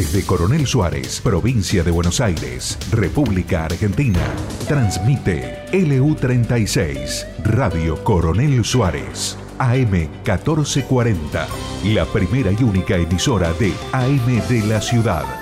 Desde Coronel Suárez, provincia de Buenos Aires, República Argentina, transmite LU36, Radio Coronel Suárez, AM 1440, la primera y única emisora de AM de la ciudad.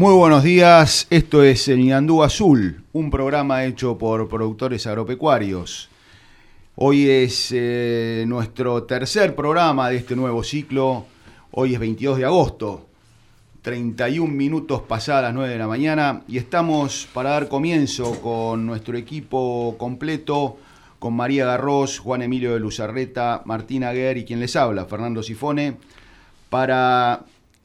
Muy buenos días, esto es el Ñandú Azul, un programa hecho por productores agropecuarios. Hoy es eh, nuestro tercer programa de este nuevo ciclo. Hoy es 22 de agosto, 31 minutos pasadas las 9 de la mañana y estamos para dar comienzo con nuestro equipo completo, con María Garros, Juan Emilio de Luzarreta, Martina Guer y quien les habla, Fernando Sifone, para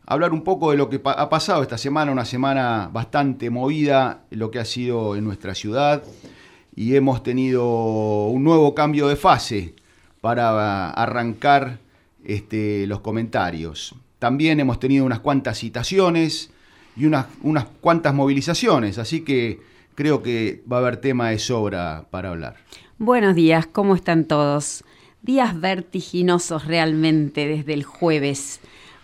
hablar un poco de lo que ha pasado esta semana, una semana bastante movida, lo que ha sido en nuestra ciudad y hemos tenido un nuevo cambio de fase para arrancar este, los comentarios. También hemos tenido unas cuantas citaciones y unas, unas cuantas movilizaciones, así que creo que va a haber tema de sobra para hablar. Buenos días, ¿cómo están todos? Días vertiginosos realmente desde el jueves.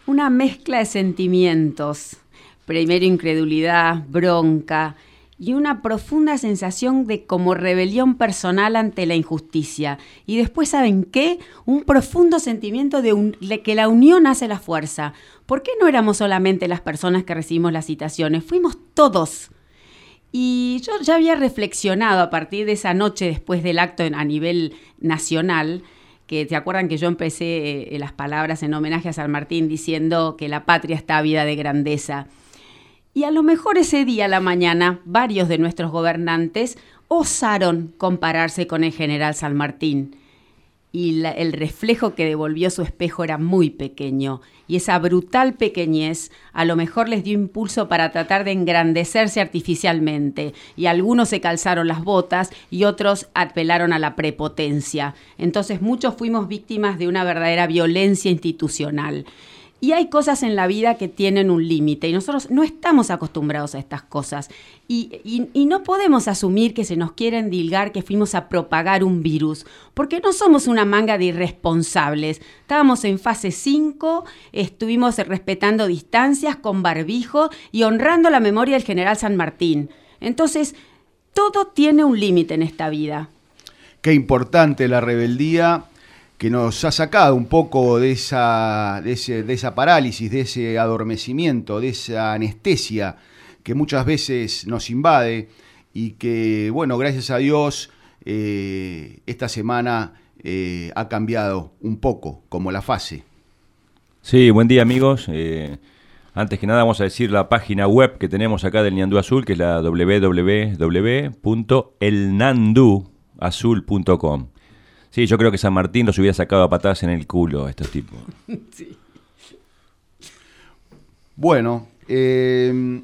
Una mezcla de sentimientos. Primero incredulidad, bronca y una profunda sensación de como rebelión personal ante la injusticia. Y después, ¿saben qué? Un profundo sentimiento de, que la unión hace la fuerza. ¿Por qué no éramos solamente las personas que recibimos las citaciones? Fuimos todos. Y yo ya había reflexionado a partir de esa noche después del acto a nivel nacional, que te acuerdan que yo empecé eh, las palabras en homenaje a San Martín diciendo que la patria está ávida de grandeza. Y a lo mejor ese día a la mañana varios de nuestros gobernantes osaron compararse con el general San Martín. Y la- el reflejo que devolvió su espejo era muy pequeño. Y esa brutal pequeñez a lo mejor les dio impulso para tratar de engrandecerse artificialmente. Y algunos se calzaron las botas y otros apelaron a la prepotencia. Entonces muchos fuimos víctimas de una verdadera violencia institucional. Y hay cosas en la vida que tienen un límite y nosotros no estamos acostumbrados a estas cosas. Y, no podemos asumir que se nos quiere endilgar que fuimos a propagar un virus, porque no somos una manga de irresponsables. Estábamos en fase 5, estuvimos respetando distancias con barbijo y honrando la memoria del general San Martín. Entonces, todo tiene un límite en esta vida. Qué importante la rebeldía que nos ha sacado un poco de esa, de, ese- de esa parálisis, de ese adormecimiento, de esa anestesia que muchas veces nos invade y que, bueno, gracias a Dios, eh, esta semana eh, ha cambiado un poco como la fase. Sí, buen día amigos. Eh, antes que nada vamos a decir la página web que tenemos acá del Ñandú Azul, que es la www.elnanduazul.com. Sí, yo creo que San Martín los hubiera sacado a patadas en el culo a estos tipos. Bueno, eh,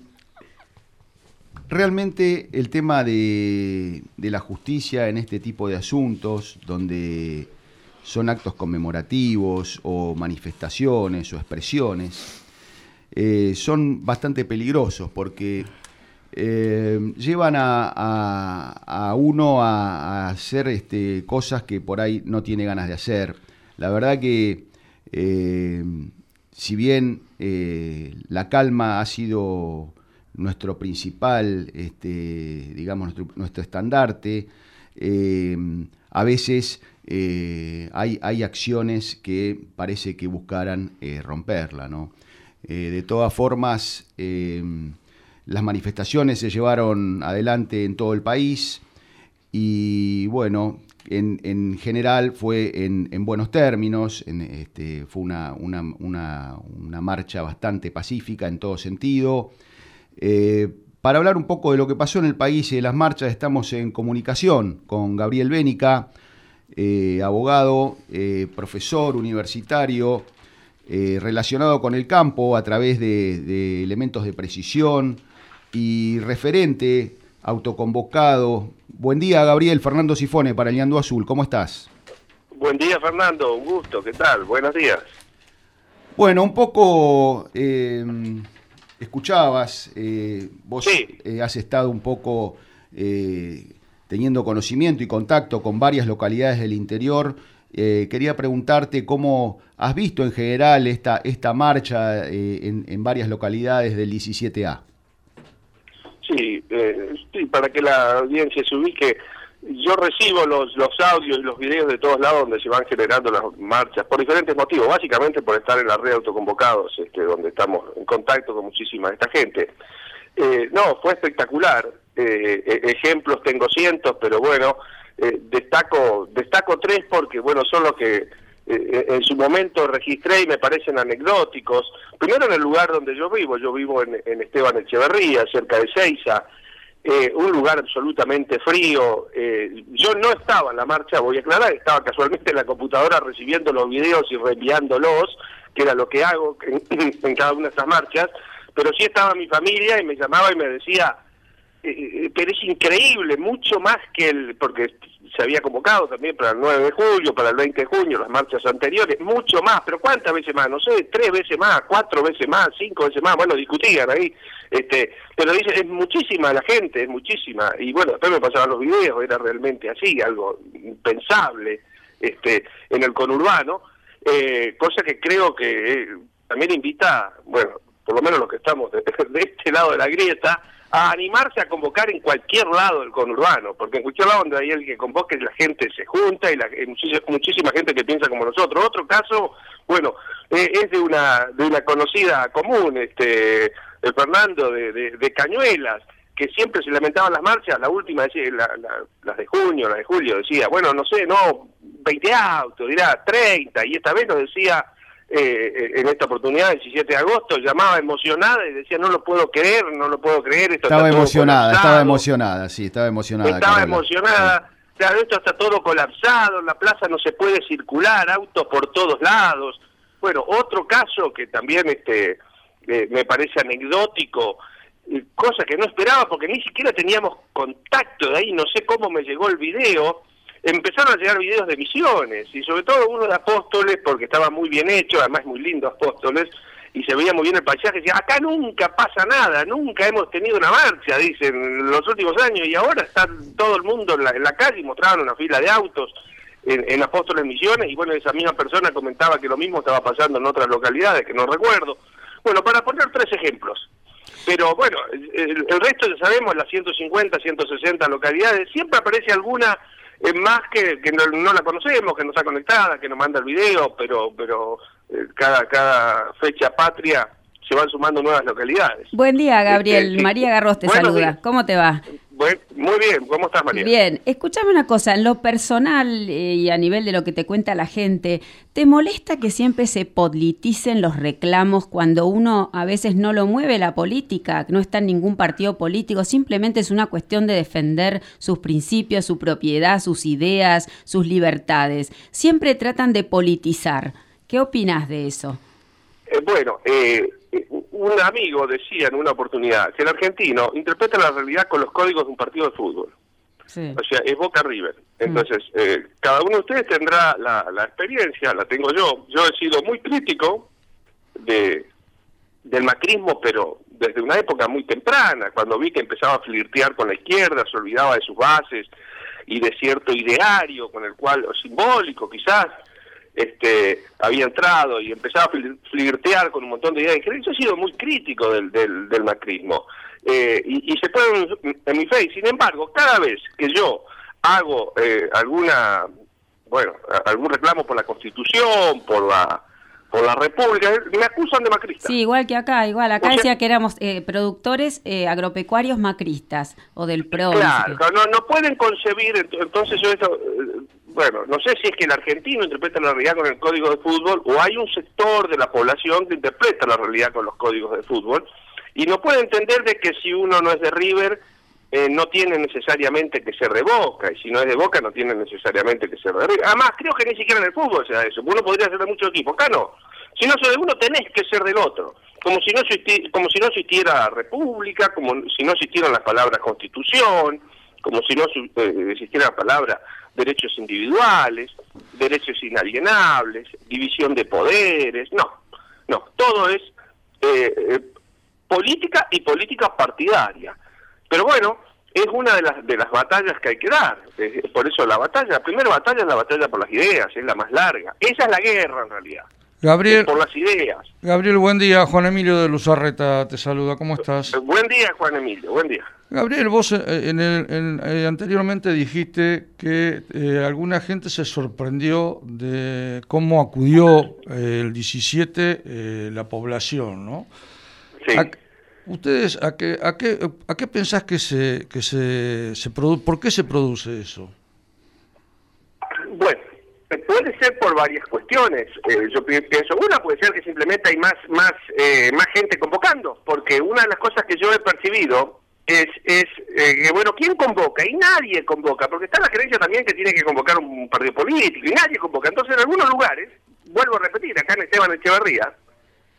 realmente el tema de, de la justicia en este tipo de asuntos, donde son actos conmemorativos o manifestaciones o expresiones, eh, son bastante peligrosos porque eh, llevan a, uno a, a hacer este, cosas que por ahí no tiene ganas de hacer. La verdad que eh, si bien eh, la calma ha sido nuestro principal, este, digamos, nuestro, nuestro estandarte, a veces hay, hay, acciones que parece que buscaran romperla. ¿no? de todas formas, las manifestaciones se llevaron adelante en todo el país y bueno, en, general fue en, buenos términos, este, fue una, marcha bastante pacífica en todo sentido. Eh, para hablar un poco de lo que pasó en el país y de las marchas, estamos en comunicación con Gabriel Bénica, eh, abogado, eh, profesor universitario, relacionado con el campo a través de elementos de precisión y referente autoconvocado. Buen día, Gabriel. Fernando Sifone para el Azul. ¿Cómo estás? Buen día, Fernando. Un gusto. ¿Qué tal? Buenos días. Bueno, un poco eh, escuchabas, eh, vos eh, has estado un poco teniendo conocimiento y contacto con varias localidades del interior. quería preguntarte cómo has visto en general esta, esta marcha en, en varias localidades del 17A. Sí, eh, para que la audiencia se ubique, yo recibo los, los audios y los videos de todos lados donde se van generando las marchas, por diferentes motivos, básicamente por estar en la red autoconvocados, este, donde estamos en contacto con muchísima de esta gente. Eh, no, fue espectacular, eh, e, ejemplos tengo cientos, pero bueno, eh, destaco, destaco tres porque, bueno, son los que eh, en su momento registré y me parecen anecdóticos. Primero en el lugar donde yo vivo, yo vivo en, Esteban Echeverría, cerca de Ceiza, eh, un lugar absolutamente frío. Eh, yo no estaba en la marcha, voy a aclarar, estaba casualmente en la computadora recibiendo los videos y reenviándolos, que era lo que hago en, cada una de estas marchas, pero sí estaba mi familia y me llamaba y me decía, pero es increíble, mucho más que el, porque se había convocado también para el 9 de julio, para el 20 de junio, las marchas anteriores, mucho más, pero ¿cuántas veces más? No sé, tres veces más, cuatro veces más, cinco veces más, bueno, discutían ahí, este, pero dice, es muchísima la gente, es muchísima, y bueno, después me pasaban los videos, era realmente así, algo impensable este, en el conurbano, eh, cosa que creo que eh, también invita, bueno, por lo menos los que estamos de este lado de la grieta, a animarse a convocar en cualquier lado del conurbano, porque en cualquier lado donde hay alguien que convoque la gente se junta y la, hay muchísima, gente que piensa como nosotros. Otro caso, bueno, eh, es de una de una conocida común, este el Fernando de, de, Cañuelas, que siempre se lamentaban las marchas, la última decía, la, las de junio, las de julio, decía, bueno, no sé, no, 20 autos, dirá 30, y esta vez nos decía eh, en esta oportunidad, el 17 de agosto, llamaba emocionada y decía, no lo puedo creer, no lo puedo creer. Esto estaba emocionada, estaba emocionada, sí, estaba emocionada. Estaba emocionada, claro, esto está todo colapsado, la plaza no se puede circular, autos por todos lados. Bueno, otro caso que también este eh, me parece anecdótico, eh, cosa que no esperaba porque ni siquiera teníamos contacto de ahí, no sé cómo me llegó el video, empezaron a llegar videos de misiones, y sobre todo uno de Apóstoles, porque estaba muy bien hecho, además muy lindo Apóstoles, y se veía muy bien el paisaje, decía, acá nunca pasa nada, nunca hemos tenido una marcha, dicen, en los últimos años, y ahora está todo el mundo en la, calle, y mostraban una fila de autos en, en, Apóstoles Misiones, y bueno, esa misma persona comentaba que lo mismo estaba pasando en otras localidades, que no recuerdo. Bueno, para poner tres ejemplos. Pero bueno, el, el resto ya sabemos, las 150, 160 localidades, siempre aparece alguna es más que, que no, la conocemos, que no está conectada, que nos manda el video, pero pero eh, cada cada fecha patria se van sumando nuevas localidades. Buen día, Gabriel. Este, María Garros te saluda. ¿Cómo te va? Muy bien, ¿cómo estás, María? Bien, escúchame una cosa, en lo personal eh, y a nivel de lo que te cuenta la gente, ¿te molesta que siempre se politicen los reclamos cuando uno a veces no lo mueve la política, que no está en ningún partido político, simplemente es una cuestión de defender sus principios, su propiedad, sus ideas, sus libertades? Siempre tratan de politizar. ¿Qué opinas de eso? Eh, bueno, eh, un amigo decía en una oportunidad que el argentino interpreta la realidad con los códigos de un partido de fútbol. O sea, es Boca River. Mm. Entonces, eh, cada uno de ustedes tendrá la, la, experiencia, la tengo yo. Yo he sido muy crítico de del macrismo, pero desde una época muy temprana, cuando vi que empezaba a flirtear con la izquierda, se olvidaba de sus bases y de cierto ideario con el cual, o simbólico quizás, este, había entrado y empezaba a flirtear con un montón de ideas. Yo he sido muy crítico del, del, macrismo eh, y, se puede en mi fe. Sin embargo, cada vez que yo hago eh, alguna, bueno, algún reclamo por la Constitución, por la por la República, me acusan de macrista. Sí, igual que acá, igual. Acá decía que éramos eh, productores eh, agropecuarios macristas o del PRO. Claro, no, no pueden concebir, entonces yo eso, bueno, no sé si es que el argentino interpreta la realidad con el código de fútbol o hay un sector de la población que interpreta la realidad con los códigos de fútbol y no puede entender de que si uno no es de River eh, no tiene necesariamente que ser de Boca, y si no es de Boca no tiene necesariamente que ser de River. Además, creo que ni siquiera en el fútbol sea eso, uno podría ser de muchos equipos, acá no. Si no soy de uno, tenés que ser del otro. Como si no, como si no existiera república, como si no existieran las palabras constitución, como si no eh, existiera la palabra derechos individuales, derechos inalienables, división de poderes, no, no, todo es eh, política y política partidaria. Pero bueno, es una de las, de las batallas que hay que dar. Por eso la batalla, la primera batalla es la batalla por las ideas, es la más larga. Esa es la guerra en realidad. Gabriel, por las ideas. Gabriel, buen día. Juan Emilio de Luzarreta te saluda. ¿Cómo estás? Eh, buen día, Juan Emilio. Buen día. Gabriel, vos eh, en el, eh, anteriormente dijiste que alguna gente se sorprendió de cómo acudió el 17 la población, ¿no? Sí. ¿Ustedes a qué, a qué, a qué pensás que se, que se, se por qué se produce eso? Bueno, puede ser por varias cuestiones. Eh, yo pienso, una puede ser que simplemente hay más, más, eh, más gente convocando, porque una de las cosas que yo he percibido es, es eh, bueno, ¿quién convoca? Y nadie convoca, porque está la creencia también que tiene que convocar un partido político, y nadie convoca. Entonces, en algunos lugares, vuelvo a repetir, acá en Esteban Echeverría,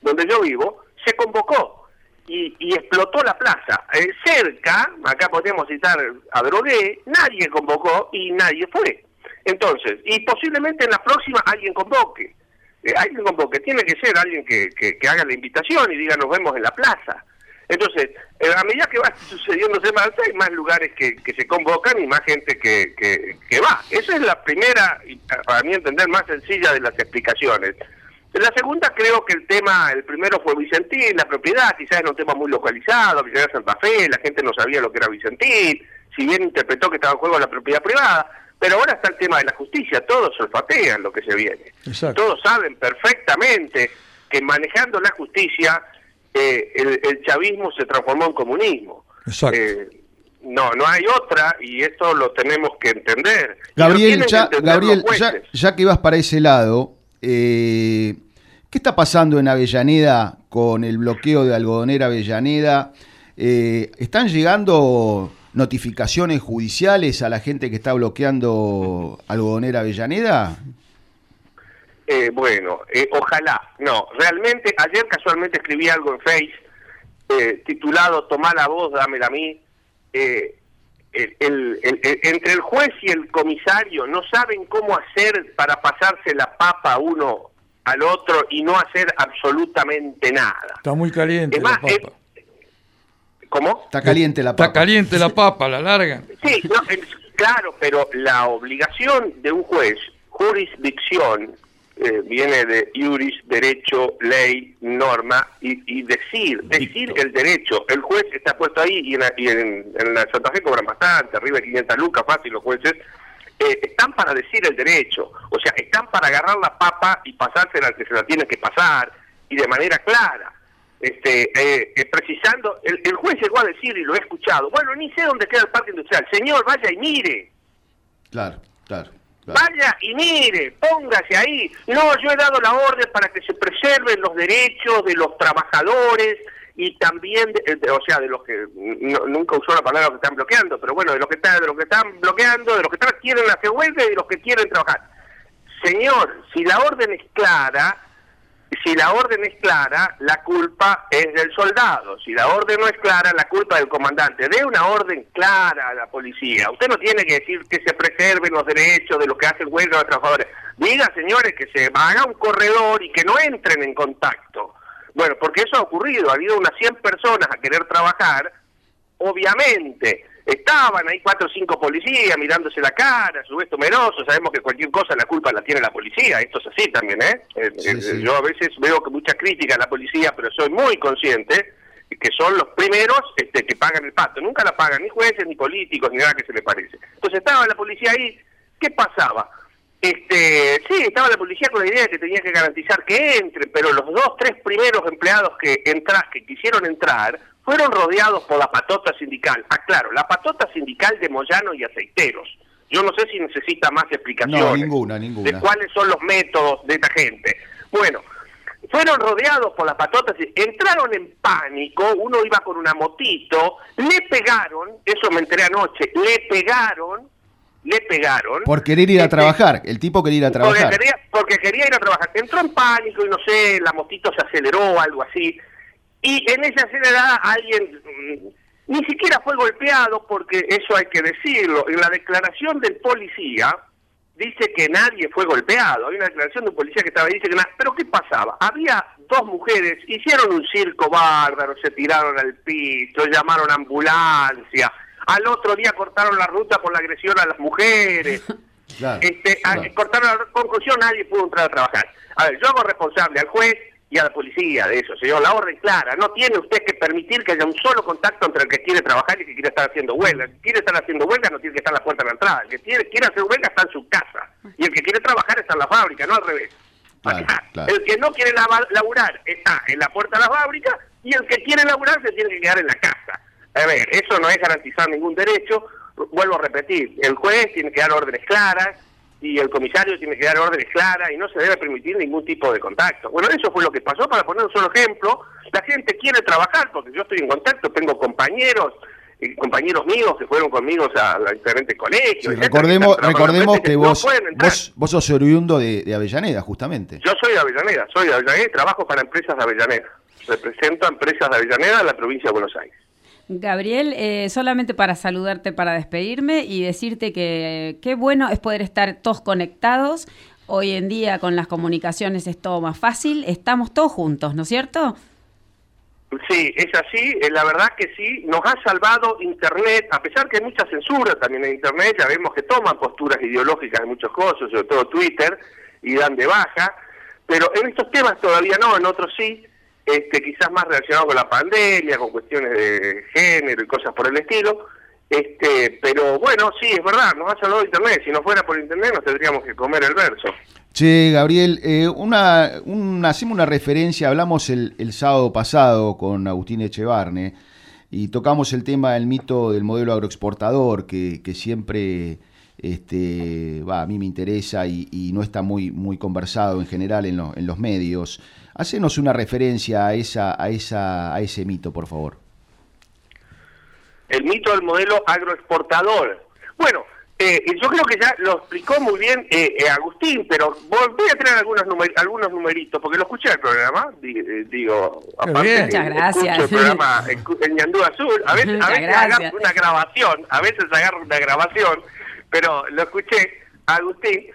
donde yo vivo, se convocó y, explotó la plaza. Eh, cerca, acá podríamos citar a Drogué, nadie convocó y nadie fue. Entonces, y posiblemente en la próxima alguien convoque. Eh, alguien convoque, tiene que ser alguien que, que, haga la invitación y diga nos vemos en la plaza. Entonces, a medida que va sucediéndose más, hay más lugares que, que se convocan y más gente que, que, va. Esa es la primera, para mí entender, más sencilla de las explicaciones. La segunda creo que el tema, el primero fue Vicentín, la propiedad, quizás era un tema muy localizado, Villa Santa Fe, la gente no sabía lo que era Vicentín, si bien interpretó que estaba en juego la propiedad privada, pero ahora está el tema de la justicia, todos olfatean lo que se viene. Todos saben perfectamente que manejando la justicia eh, el, chavismo se transformó en comunismo. Eh, no, no hay otra y esto lo tenemos que entender. Gabriel, ya, Gabriel ya, que ibas para ese lado, eh, ¿Qué está pasando en Avellaneda con el bloqueo de Algodonera Avellaneda? Eh, ¿Están llegando notificaciones judiciales a la gente que está bloqueando Algodonera Avellaneda? Eh, bueno, ojalá. No, realmente, ayer casualmente escribí algo en Face titulado Tomá la voz, dámela a mí. entre el juez y el comisario no saben cómo hacer para pasarse la papa uno al otro y no hacer absolutamente nada. Está muy caliente la papa. ¿Cómo? Está caliente la papa. Está caliente la papa, la larga. Sí, claro, pero la obligación de un juez, jurisdicción, eh, viene de juris, derecho, ley, norma, y, decir, decir el derecho. El juez está puesto ahí y en, en, la Santa Fe cobran bastante, arriba de 500 lucas fácil los jueces, eh, están para decir el derecho, o sea, están para agarrar la papa y pasársela al que se la tiene que pasar, y de manera clara. Este, eh, eh, precisando, el, juez llegó a decir, y lo he escuchado, bueno, ni sé dónde queda el parque industrial, señor, vaya y mire. Claro, claro. Vaya y mire, póngase ahí. No, yo he dado la orden para que se preserven los derechos de los trabajadores, y también, de, o sea, de los que nunca usó la palabra que están bloqueando, pero bueno, de los que están, de los que están bloqueando, de los que están, quieren hacer huelga y de los que quieren trabajar. Señor, si la orden es clara, si la orden es clara, la culpa es del soldado. Si la orden no es clara, la culpa es del comandante. Dé una orden clara a la policía. Usted no tiene que decir que se preserven los derechos de los que hacen huelga de los trabajadores. Diga, señores, que se haga un corredor y que no entren en contacto. Bueno, porque eso ha ocurrido, ha habido unas 100 personas a querer trabajar, obviamente estaban ahí cuatro o cinco policías mirándose la cara, su vez temerosos, sabemos que cualquier cosa la culpa la tiene la policía, esto es así también, ¿eh? eh, eh yo a veces veo que mucha crítica a la policía, pero soy muy consciente que son los primeros este, que pagan el pato. Nunca la pagan ni jueces, ni políticos, ni nada que se le parece. Entonces estaba la policía ahí, ¿qué pasaba? Este, sí, estaba la policía con la idea de que tenía que garantizar que entren, pero los dos, tres primeros empleados que, entra, que quisieron entrar fueron rodeados por la patota sindical. Aclaro, la patota sindical de Moyano y Aceiteros. Yo no sé si necesita más explicaciones no, ninguna, ninguna. de cuáles son los métodos de esta gente. Bueno, fueron rodeados por las patotas, entraron en pánico, uno iba con una motito, le pegaron, eso me enteré anoche, le pegaron, le pegaron. Por querer ir a este, trabajar, el tipo quería ir a trabajar. Porque quería, porque quería ir a trabajar. Entró en pánico y no sé, la motito se aceleró, algo así. Y en esa acelerada alguien mm, ni siquiera fue golpeado, porque eso hay que decirlo. En la declaración del policía, dice que nadie fue golpeado. Hay una declaración de un policía que estaba ahí, dice que nada. Pero ¿qué pasaba? Había dos mujeres, hicieron un circo bárbaro, se tiraron al piso, llamaron a ambulancia. Al otro día cortaron la ruta por la agresión a las mujeres. este, cortaron la conclusión, nadie pudo entrar a trabajar. A ver, yo hago responsable al juez y a la policía de eso, señor. La orden clara, no tiene usted que permitir que haya un solo contacto entre el que quiere trabajar y el que quiere estar haciendo huelga. El que quiere estar haciendo huelga no tiene que estar en la puerta de la entrada. El que quiere, quiere hacer huelga está en su casa. Y el que quiere trabajar está en la fábrica, no al revés. El que no quiere laburar está en la puerta de la fábrica y el que quiere laburar se tiene que quedar en la casa. A ver, eso no es garantizar ningún derecho. Vuelvo a repetir, el juez tiene que dar órdenes claras, y el comisario tiene que dar órdenes claras y no se debe permitir ningún tipo de contacto. Bueno, eso fue lo que pasó, para poner un solo ejemplo, la gente quiere trabajar porque yo estoy en contacto, tengo compañeros, y compañeros míos que fueron conmigo a diferentes colegios. recordemos recordemos que vos, vos, sos oriundo de, de, Avellaneda, justamente. Yo soy de Avellaneda, soy de Avellaneda y trabajo para empresas de Avellaneda. Represento a empresas de Avellaneda en la provincia de Buenos Aires. Gabriel, eh, solamente para saludarte, para despedirme y decirte que qué bueno es poder estar todos conectados. Hoy en día con las comunicaciones es todo más fácil, estamos todos juntos, ¿no es cierto? Sí, es así, eh, la verdad que sí, nos ha salvado Internet, a pesar que hay mucha censura también en Internet, ya vemos que toman posturas ideológicas en muchos cosas, sobre todo Twitter, y dan de baja, pero en estos temas todavía no, en otros sí, este, quizás más relacionado con la pandemia, con cuestiones de género y cosas por el estilo. Este, pero bueno, sí, es verdad, nos ha salvado Internet. Si no fuera por Internet nos tendríamos que comer el verso. Che, Gabriel, eh, una, hacemos una referencia, hablamos el, sábado pasado con Agustín Echevarne y tocamos el tema del mito del modelo agroexportador que, siempre este, a mí me interesa y, no está muy, conversado en general en, en los medios. Hacenos una referencia a, esa, a, esa, a ese mito, por favor. El mito del modelo agroexportador. Bueno, eh, yo creo que ya lo explicó muy bien eh, eh, Agustín, pero voy a traer algunos algunos numeritos, porque lo escuché el programa, digo, aparte, Muchas gracias. el programa en Ñandú Azul, a veces, a veces agarro una grabación, a veces agarro una grabación, pero lo escuché, Agustín,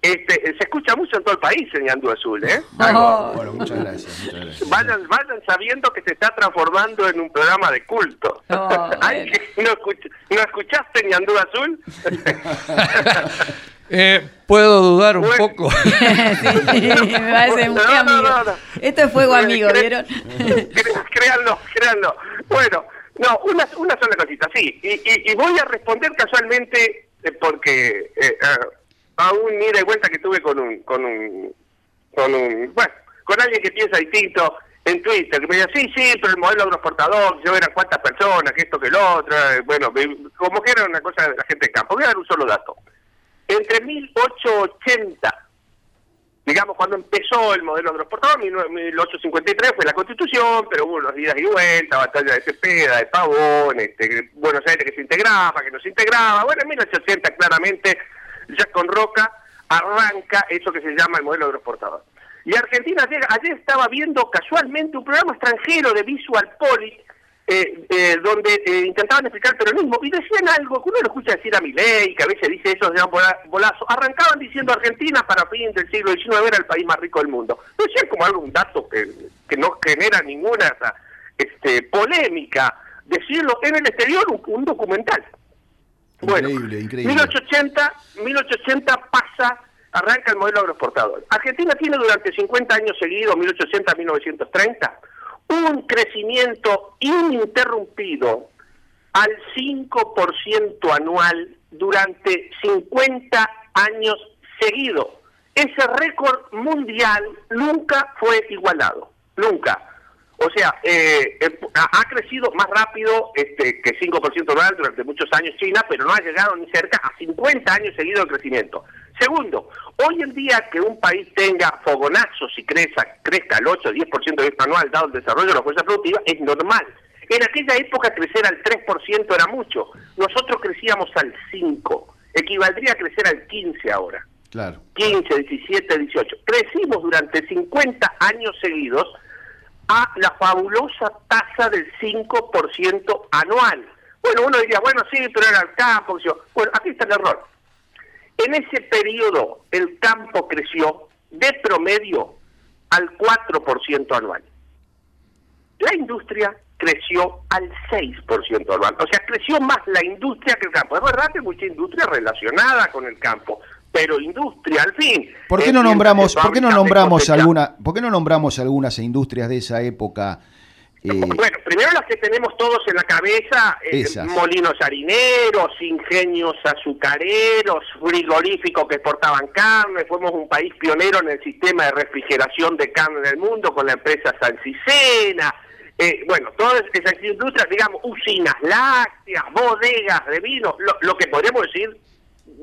este, se escucha mucho en todo el país en Ñandú Azul, ¿eh? Oh. Bueno, muchas gracias, Vayan, sabiendo que se está transformando en un programa de culto. Oh, ¿no, escuchaste Ñandú Azul? eh, Puedo dudar un poco. sí, me parece muy amigo. Esto es fuego amigo, ¿vieron? créanlo, créanlo. Bueno, no, una, una sola cosita, sí. Y, y, voy a responder casualmente eh, porque... Eh, eh a un ida y vuelta que tuve con un, con un, con un, bueno, con alguien que piensa distinto en Twitter, que me decía, sí, sí, pero el modelo agroexportador, yo eran cuántas personas, que esto, que lo otro, eh, bueno, como que era una cosa de la gente de campo. Voy a dar un solo dato. Entre 1880, digamos, cuando empezó el modelo agroexportador, 1853 fue la constitución, pero hubo unos días y vueltas, batalla de Cepeda, de Pavón, este, Buenos Aires que se integraba, que no se integraba, bueno, en 1880 claramente ya con Roca arranca eso que se llama el modelo agroexportador. Y Argentina ayer, estaba viendo casualmente un programa extranjero de Visual Poli, eh, eh, donde eh, intentaban explicar el peronismo y decían algo que uno lo escucha decir a Milei, que a veces dice eso, se llama bolazo. Arrancaban diciendo Argentina para fin del siglo XIX era el país más rico del mundo. Decían como algo, un dato que, que no genera ninguna este, polémica. Decirlo en el exterior, un documental. Bueno, increíble, increíble. 1880, 1880 pasa, arranca el modelo agroexportador. Argentina tiene durante 50 años seguidos, 1880 1930, un crecimiento ininterrumpido al 5% anual durante 50 años seguidos. Ese récord mundial nunca fue igualado, nunca. O sea, eh, eh, ha crecido más rápido este, que 5% anual durante muchos años China, pero no ha llegado ni cerca a 50 años seguidos de crecimiento. Segundo, hoy en día que un país tenga fogonazos y crezca, crezca al 8 o 10% de anual dado el desarrollo de la fuerza productiva es normal. En aquella época crecer al 3% era mucho. Nosotros crecíamos al 5%. Equivaldría a crecer al 15% ahora. Claro. 15, 17, 18. Crecimos durante 50 años seguidos a la fabulosa tasa del 5% anual. Bueno, uno diría, bueno, sí, pero era el campo. Bueno, aquí está el error. En ese periodo el campo creció de promedio al 4% anual. La industria creció al 6% anual. O sea, creció más la industria que el campo. Es verdad que mucha industria relacionada con el campo, pero industria al fin. ¿Por qué no nombramos, ¿por qué no nombramos alguna, por qué no nombramos algunas industrias de esa época? Eh, bueno, primero las que tenemos todos en la cabeza, eh, molinos harineros, ingenios azucareros, frigoríficos que exportaban carne, fuimos un país pionero en el sistema de refrigeración de carne en el mundo con la empresa Sancicena, eh, bueno, todas esas industrias, digamos, usinas lácteas, bodegas de vino, lo, lo que podríamos decir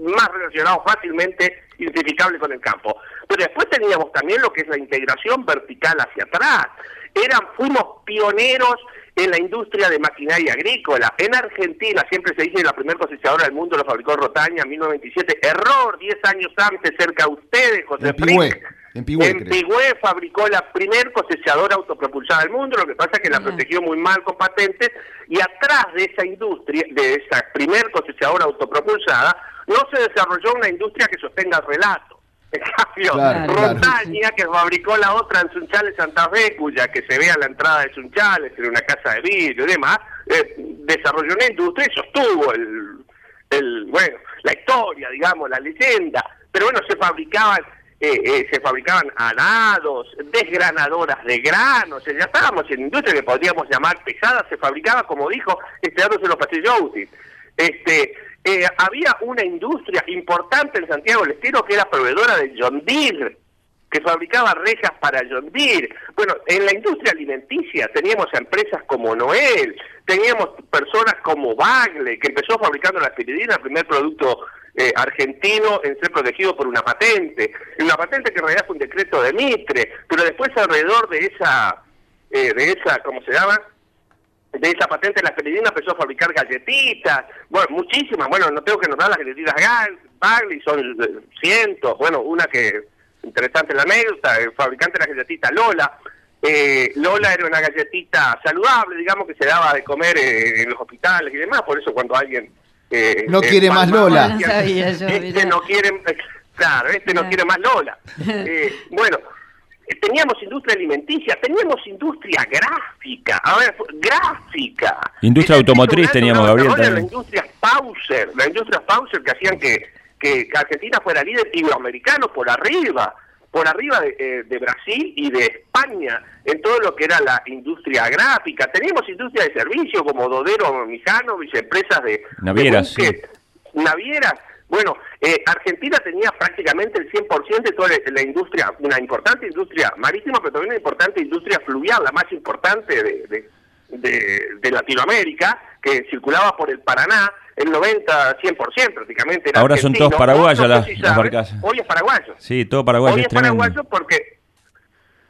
más relacionado fácilmente identificable con el campo. Pero después teníamos también lo que es la integración vertical hacia atrás. Eran, fuimos pioneros en la industria de maquinaria agrícola. En Argentina, siempre se dice que la primera cosechadora del mundo lo fabricó Rotaña en 1927. Error, 10 años antes, cerca de ustedes, José Frick. En Pigüé, fabricó la primer cosechadora autopropulsada del mundo, lo que pasa es que la protegió muy mal con patentes, y atrás de esa industria, de esa primer cosechadora autopropulsada, no se desarrolló una industria que sostenga el relato. En cambio, que fabricó la otra en Sunchales Santa Fe, cuya que se ve a la entrada de Sunchales, en una casa de vidrio y demás, eh, desarrolló una industria y sostuvo el, el, bueno, la historia, digamos, la leyenda. Pero bueno, se fabricaban eh, eh, se fabricaban arados, desgranadoras de granos, ya estábamos en industria que podríamos llamar pesada, se fabricaba, como dijo, este en los Pastellouti. Este, eh, había una industria importante en Santiago del Estero que era proveedora de John Deere, que fabricaba rejas para John Deere. Bueno, en la industria alimenticia teníamos empresas como Noel, teníamos personas como Bagle, que empezó fabricando la aspiridina, el primer producto eh, argentino en ser protegido por una patente, una patente que en realidad fue un decreto de Mitre, pero después alrededor de esa, eh, de esa, ¿cómo se llama? De esa patente la aspiridina empezó a fabricar galletitas, bueno, muchísimas, bueno, no tengo que nombrar las galletitas Bagley, son eh, cientos, bueno, una que, interesante la anécdota, el fabricante de la galletita Lola, eh, Lola era una galletita saludable, digamos, que se daba de comer eh, en los hospitales y demás, por eso cuando alguien... no quiere más Lola. este no quiere, claro, este no quiere más Lola. bueno, teníamos industria alimenticia, teníamos industria gráfica, a ver, gráfica. Industria automotriz teníamos, Gabriel. La industria Pauser, la industria Pauser que hacían que, que Argentina fuera líder iberoamericano por arriba, por arriba de, eh, de, Brasil y de España en todo lo que era la industria gráfica. Teníamos industria de servicio como Dodero, Mijano, empresas de... Navieras, Navieras bueno, eh, Argentina tenía prácticamente el 100% de toda la industria, una importante industria marítima, pero también una importante industria fluvial, la más importante de, de, Latinoamérica, que circulaba por el Paraná, el 90, 100% prácticamente. Ahora son todos paraguayas las, barcas. Hoy es paraguayo. Sí, todo paraguayo. Hoy es, paraguayo porque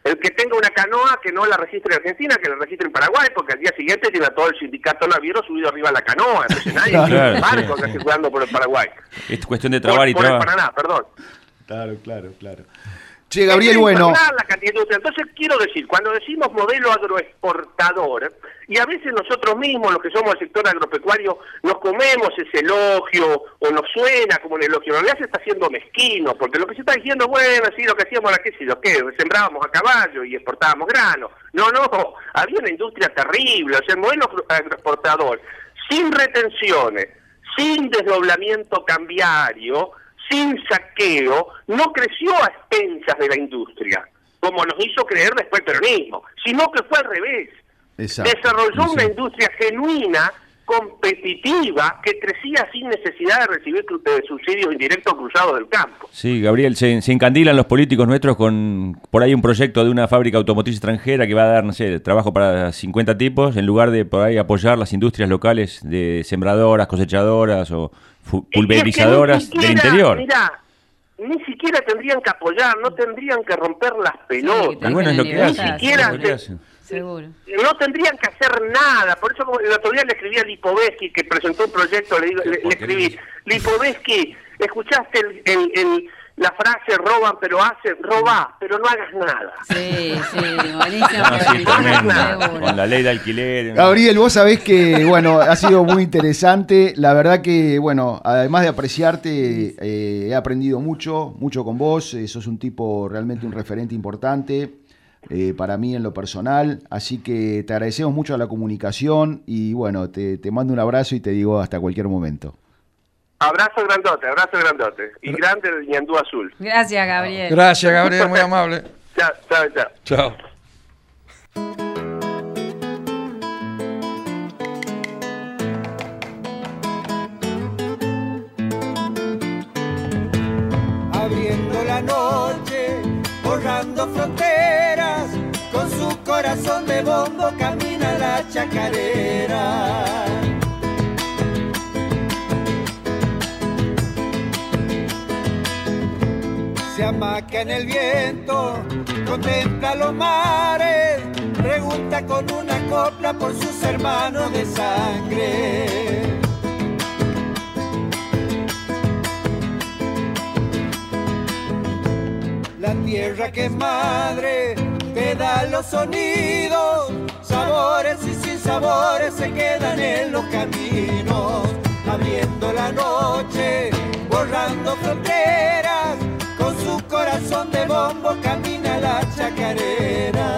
el que tenga una canoa que no la registre en Argentina, que la registre en Paraguay, porque al día siguiente tiene todo el sindicato naviero subido arriba a la canoa. Entonces nadie claro, barco que circulando por el Paraguay. Es cuestión de trabar y el Paraná, perdón. Claro, claro, claro. Che, Gabriel, bueno. Entonces quiero decir, cuando decimos modelo agroexportador, y a veces nosotros mismos, los que somos del sector agropecuario, nos comemos ese elogio o nos suena como un elogio, en realidad se está haciendo mezquino, porque lo que se está diciendo, bueno, sí, lo que hacíamos era que sí, lo que sembrábamos a caballo y exportábamos grano. No, no, había una industria terrible, o sea, el modelo agroexportador, sin retenciones, sin desdoblamiento cambiario, sin saqueo, no creció a expensas de la industria. como nos hizo creer después el peronismo, sino que fue al revés. Desarrolló una industria genuina competitiva que crecía sin necesidad de recibir subsidios indirectos cruzados del campo. Sí, Gabriel, se, encandilan los políticos nuestros con por ahí un proyecto de una fábrica automotriz extranjera que va a dar, no sé, trabajo para 50 tipos, en lugar de por ahí apoyar las industrias locales de sembradoras, cosechadoras o pulverizadoras del interior. Mirá, ni siquiera tendrían que apoyar, no tendrían que romper las pelotas. bueno, es lo que hacen. Ni siquiera Seguro. No tendrían que hacer nada. Por eso, como el otro día le escribí a Lipovetsky, que presentó un proyecto, le, le, escribí, Lipovetsky, ¿escuchaste el, la frase roban pero hacen? Roba, pero no hagas nada. Sí, sí, buenísimo. Con la ley de alquiler. Gabriel, vos sabés que, bueno, ha sido muy interesante. La verdad que, bueno, además de apreciarte, eh, he aprendido mucho, mucho con vos. Eh, sos un tipo realmente un referente importante. Eh, para mí en lo personal. Así que te agradecemos mucho la comunicación y bueno, te, mando un abrazo y te digo hasta cualquier momento. Abrazo grandote, abrazo grandote. Y grande el ñandú azul. Gracias, Gabriel. Gracias, Gabriel, muy amable. chao, chao, chao. Chao. Abriendo la noche, borrando fronteras corazón de bombo camina la chacarera. Se amaca en el viento, contempla los mares, pregunta con una copla por sus hermanos de sangre. La tierra que es madre te da los sonidos, sabores y sin sabores se quedan en los caminos, abriendo la noche, borrando fronteras, con su corazón de bombo camina la chacarera.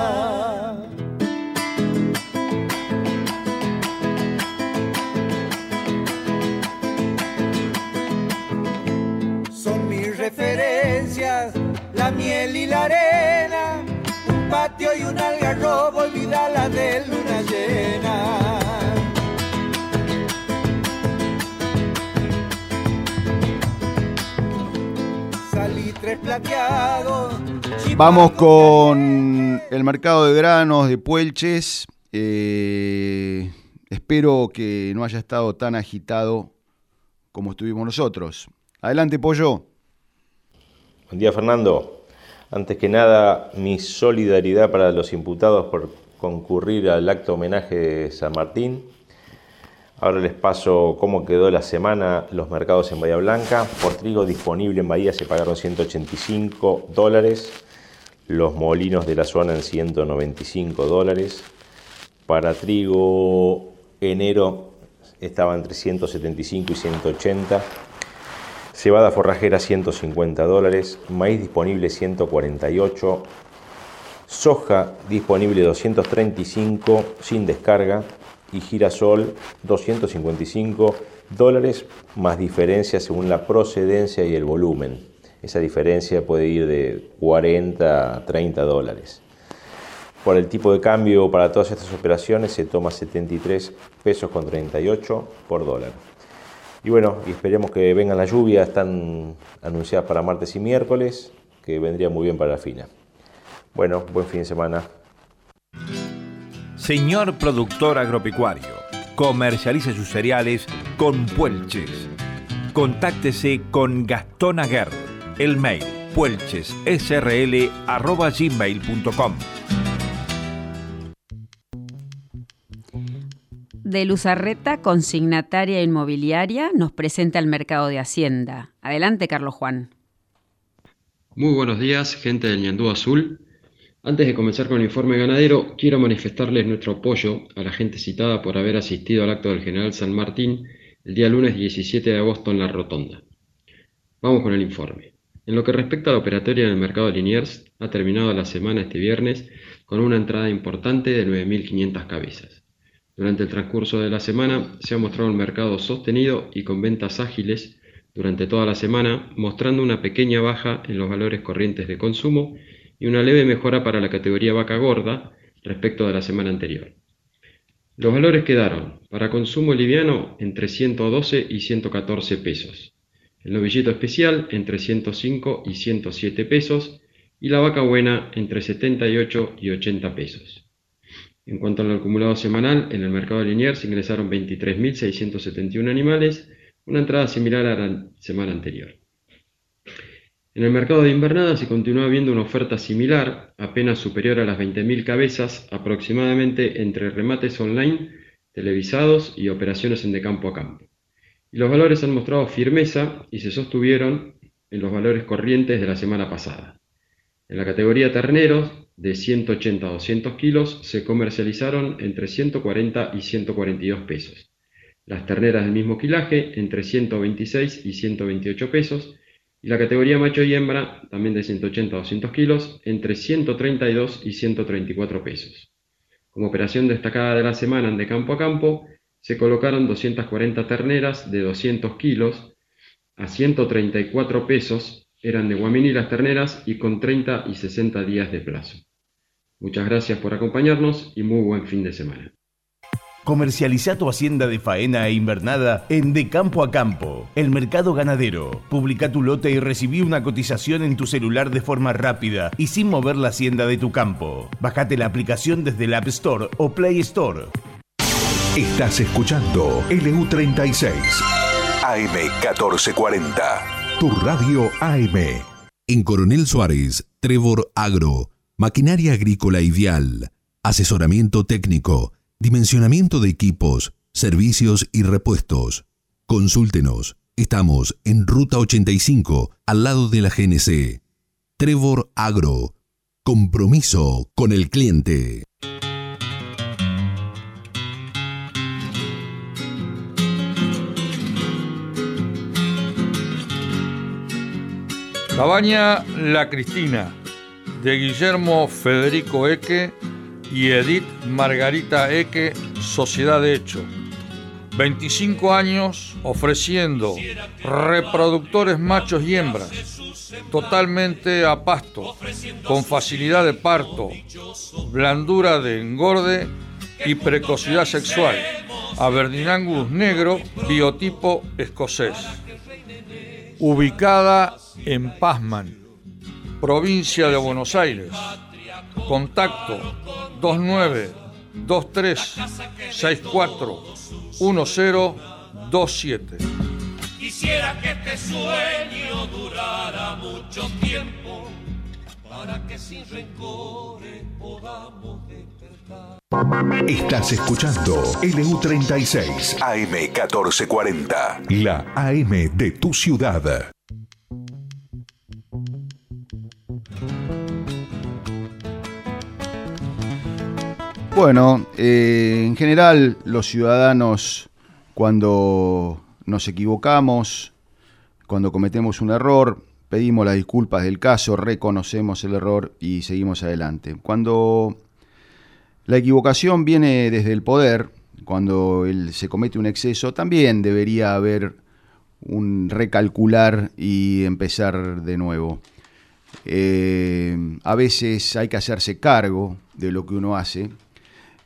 Son mis referencias, la miel y la arena patio y un algarrobo, olvida la de luna llena. Vamos con el mercado de granos de Puelches. Eh, espero que no haya estado tan agitado como estuvimos nosotros. Adelante, Pollo. Buen día, Fernando. Antes que nada, mi solidaridad para los imputados por concurrir al acto homenaje de San Martín. Ahora les paso cómo quedó la semana los mercados en Bahía Blanca. Por trigo disponible en Bahía se pagaron 185 dólares. Los molinos de la zona en 195 dólares. Para trigo enero estaba entre 175 y 180 cebada forrajera 150 dólares, maíz disponible 148, soja disponible 235 sin descarga y girasol 255 dólares más diferencia según la procedencia y el volumen. Esa diferencia puede ir de 40 a 30 dólares. Por el tipo de cambio para todas estas operaciones se toma 73 pesos con 38 por dólar. Y bueno, esperemos que vengan las lluvias, están anunciadas para martes y miércoles, que vendría muy bien para la fina. Bueno, buen fin de semana. Señor productor agropecuario, comercialice sus cereales con Puelches. Contáctese con Gastón Aguer. El mail puelchessrl.gmail.com de Luzarreta, consignataria inmobiliaria, nos presenta el mercado de Hacienda. Adelante, Carlos Juan. Muy buenos días, gente del Ñandú Azul. Antes de comenzar con el informe ganadero, quiero manifestarles nuestro apoyo a la gente citada por haber asistido al acto del General San Martín el día lunes 17 de agosto en la Rotonda. Vamos con el informe. En lo que respecta a la operatoria del mercado de Liniers, ha terminado la semana este viernes con una entrada importante de 9.500 cabezas. Durante el transcurso de la semana se ha mostrado un mercado sostenido y con ventas ágiles durante toda la semana, mostrando una pequeña baja en los valores corrientes de consumo y una leve mejora para la categoría vaca gorda respecto de la semana anterior. Los valores quedaron para consumo liviano entre 112 y 114 pesos, el novillito especial entre 105 y 107 pesos y la vaca buena entre 78 y 80 pesos. En cuanto al acumulado semanal, en el mercado lineal se ingresaron 23.671 animales, una entrada similar a la semana anterior. En el mercado de invernada se continúa viendo una oferta similar, apenas superior a las 20.000 cabezas, aproximadamente entre remates online, televisados y operaciones en de campo a campo. Y los valores han mostrado firmeza y se sostuvieron en los valores corrientes de la semana pasada. En la categoría terneros, de 180 a 200 kilos, se comercializaron entre 140 y 142 pesos. Las terneras del mismo quilaje, entre 126 y 128 pesos y la categoría macho y hembra, también de 180 a 200 kilos, entre 132 y 134 pesos. Como operación destacada de la semana de campo a campo, se colocaron 240 terneras de 200 kilos a 134 pesos, eran de Guamini las terneras y con 30 y 60 días de plazo. Muchas gracias por acompañarnos y muy buen fin de semana. Comercializa tu hacienda de faena e invernada en De Campo a Campo, el mercado ganadero. Publica tu lote y recibí una cotización en tu celular de forma rápida y sin mover la hacienda de tu campo. Bájate la aplicación desde el App Store o Play Store. Estás escuchando LU36 AM1440, tu radio AM. En Coronel Suárez, Trevor Agro, maquinaria agrícola vial, asesoramiento técnico dimensionamiento de equipos, servicios y repuestos. Consúltenos. Estamos en Ruta 85, al lado de la GNC. Trevor Agro. Compromiso con el cliente. Cabaña La Cristina, de Guillermo Federico Eque y Edith Margarita Eque, Sociedad de Hecho. 25 años ofreciendo reproductores machos y hembras, totalmente a pasto, con facilidad de parto, blandura de engorde y precocidad sexual. Aberdeen negro, biotipo escocés. Ubicada en Pazman, provincia de Buenos Aires. Contacto 29 23 64 1027. Quisiera que este sueño durara mucho tiempo para que sin rencores podamos despertar. Estás escuchando LU36 AM1440, la AM de tu ciudad. Bueno, eh, en general los ciudadanos cuando nos equivocamos, cuando cometemos un error, pedimos las disculpas del caso, reconocemos el error y seguimos adelante. Cuando la equivocación viene desde el poder, cuando se comete un exceso, también debería haber un recalcular y empezar de nuevo. Eh, a veces hay que hacerse cargo de lo que uno hace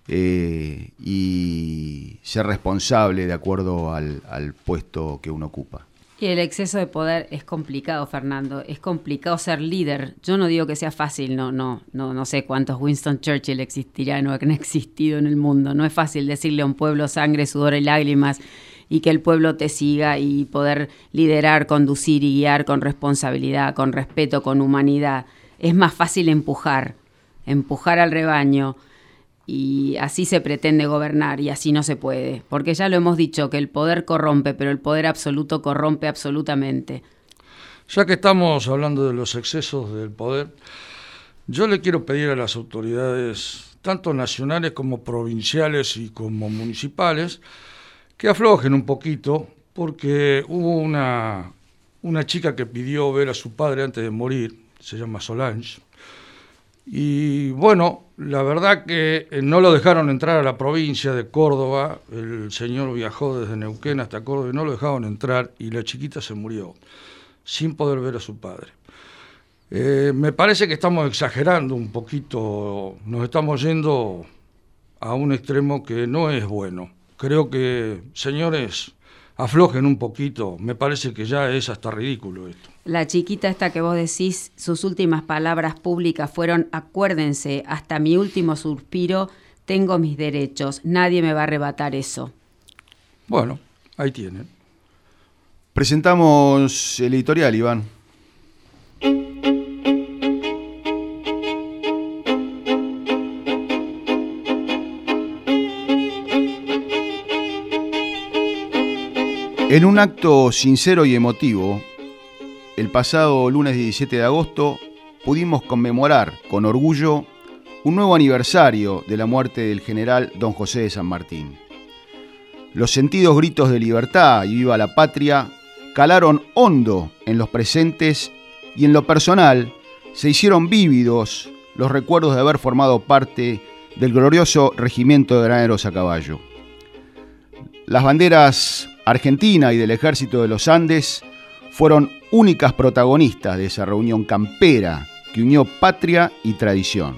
eh, y ser responsable de acuerdo al, puesto que uno ocupa. Y el exceso de poder es complicado, Fernando. Es complicado ser líder. Yo no digo que sea fácil, no, no, no, no sé cuántos Winston Churchill existirán o han existido en el mundo. No es fácil decirle a un pueblo sangre, sudor y lágrimas y que el pueblo te siga y poder liderar, conducir y guiar con responsabilidad, con respeto, con humanidad. Es más fácil empujar, empujar al rebaño y así se pretende gobernar y así no se puede, porque ya lo hemos dicho que el poder corrompe, pero el poder absoluto corrompe absolutamente. Ya que estamos hablando de los excesos del poder, yo le quiero pedir a las autoridades, tanto nacionales como provinciales y como municipales, que aflojen un poquito, porque hubo una, una chica que pidió ver a su padre antes de morir, se llama Solange, y bueno, la verdad que eh, no lo dejaron entrar a la provincia de Córdoba, el señor viajó desde Neuquén hasta Córdoba y no lo dejaron entrar y la chiquita se murió sin poder ver a su padre. Eh, me parece que estamos exagerando un poquito, nos estamos yendo a un extremo que no es bueno. Creo que, señores, aflojen un poquito, me parece que ya es hasta ridículo esto. La chiquita esta que vos decís, sus últimas palabras públicas fueron, acuérdense, hasta mi último suspiro, tengo mis derechos, nadie me va a arrebatar eso. Bueno, ahí tienen. Presentamos el editorial, Iván. En un acto sincero y emotivo, el pasado lunes 17 de agosto pudimos conmemorar con orgullo un nuevo aniversario de la muerte del general don José de San Martín. Los sentidos gritos de libertad y viva la patria calaron hondo en los presentes y en lo personal se hicieron vívidos los recuerdos de haber formado parte del glorioso regimiento de graneros a caballo. Las banderas Argentina y del Ejército de los Andes fueron únicas protagonistas de esa reunión campera que unió patria y tradición.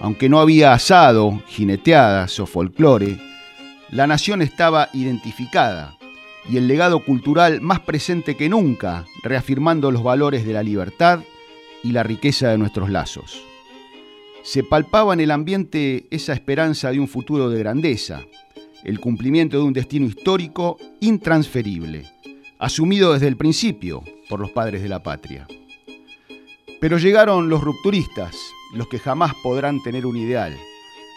Aunque no había asado, jineteadas o folclore, la nación estaba identificada y el legado cultural más presente que nunca, reafirmando los valores de la libertad y la riqueza de nuestros lazos. Se palpaba en el ambiente esa esperanza de un futuro de grandeza, el cumplimiento de un destino histórico intransferible, asumido desde el principio por los padres de la patria. Pero llegaron los rupturistas, los que jamás podrán tener un ideal,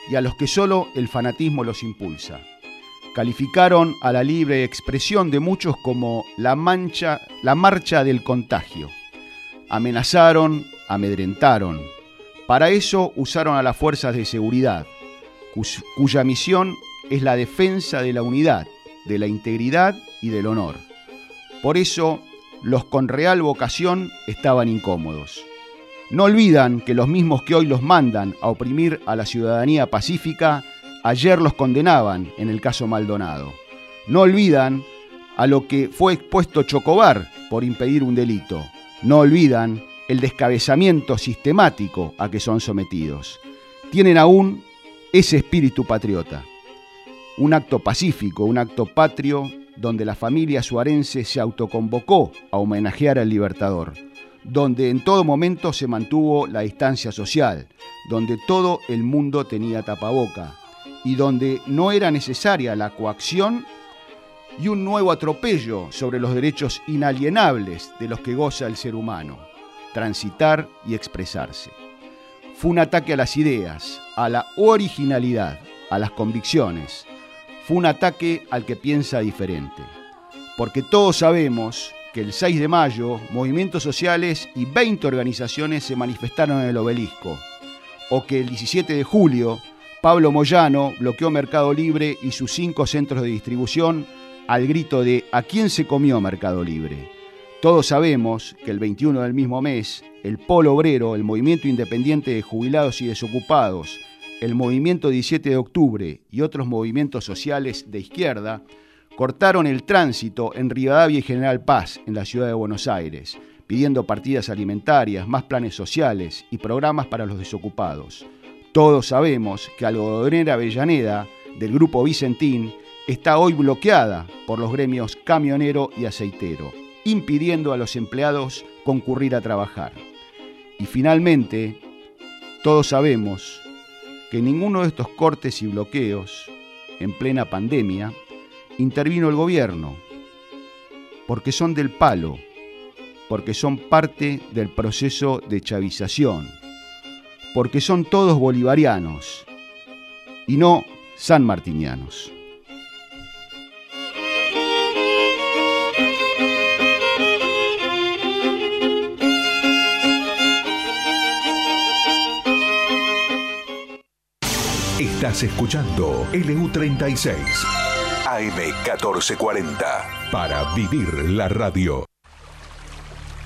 y a los que solo el fanatismo los impulsa. Calificaron a la libre expresión de muchos como la mancha, la marcha del contagio. Amenazaron, amedrentaron. Para eso usaron a las fuerzas de seguridad, cuya misión es la defensa de la unidad, de la integridad y del honor. Por eso, los con real vocación estaban incómodos. No olvidan que los mismos que hoy los mandan a oprimir a la ciudadanía pacífica, ayer los condenaban en el caso Maldonado. No olvidan a lo que fue expuesto Chocobar por impedir un delito. No olvidan el descabezamiento sistemático a que son sometidos. Tienen aún ese espíritu patriota un acto pacífico, un acto patrio, donde la familia suarense se autoconvocó a homenajear al libertador, donde en todo momento se mantuvo la distancia social, donde todo el mundo tenía tapaboca y donde no era necesaria la coacción y un nuevo atropello sobre los derechos inalienables de los que goza el ser humano, transitar y expresarse. Fue un ataque a las ideas, a la originalidad, a las convicciones, fue un ataque al que piensa diferente. Porque todos sabemos que el 6 de mayo movimientos sociales y 20 organizaciones se manifestaron en el obelisco. O que el 17 de julio Pablo Moyano bloqueó Mercado Libre y sus cinco centros de distribución al grito de ¿A quién se comió Mercado Libre? Todos sabemos que el 21 del mismo mes, el Polo Obrero, el Movimiento Independiente de Jubilados y Desocupados, el movimiento 17 de octubre y otros movimientos sociales de izquierda cortaron el tránsito en Rivadavia y General Paz, en la ciudad de Buenos Aires, pidiendo partidas alimentarias, más planes sociales y programas para los desocupados. Todos sabemos que Algodonera Avellaneda, del grupo Vicentín, está hoy bloqueada por los gremios camionero y aceitero, impidiendo a los empleados concurrir a trabajar. Y finalmente, todos sabemos que ninguno de estos cortes y bloqueos, en plena pandemia, intervino el gobierno, porque son del palo, porque son parte del proceso de chavización, porque son todos bolivarianos y no sanmartinianos. Estás escuchando LU36 AM1440 para vivir la radio.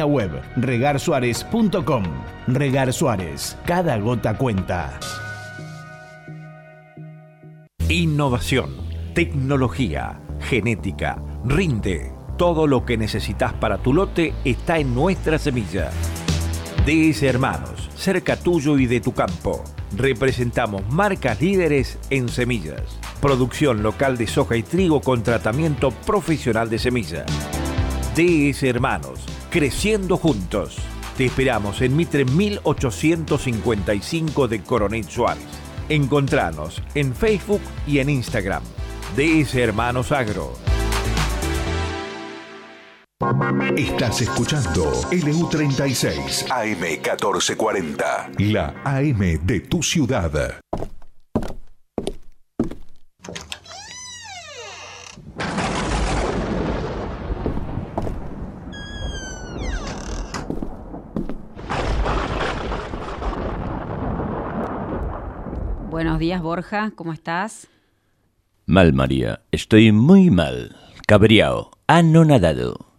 web regarsuárez.com. Regar Suárez, cada gota cuenta. Innovación, tecnología, genética, rinde. Todo lo que necesitas para tu lote está en nuestra semilla. DS Hermanos, cerca tuyo y de tu campo. Representamos marcas líderes en semillas. Producción local de soja y trigo con tratamiento profesional de semillas. DS Hermanos, creciendo juntos. Te esperamos en Mitre 1855 de Coronel Suárez. Encontranos en Facebook y en Instagram. DS Hermanos Agro. Estás escuchando LU36 AM1440, la AM de tu ciudad. Buenos días, Borja, ¿cómo estás? Mal, María. Estoy muy mal. Cabreado. Anonadado.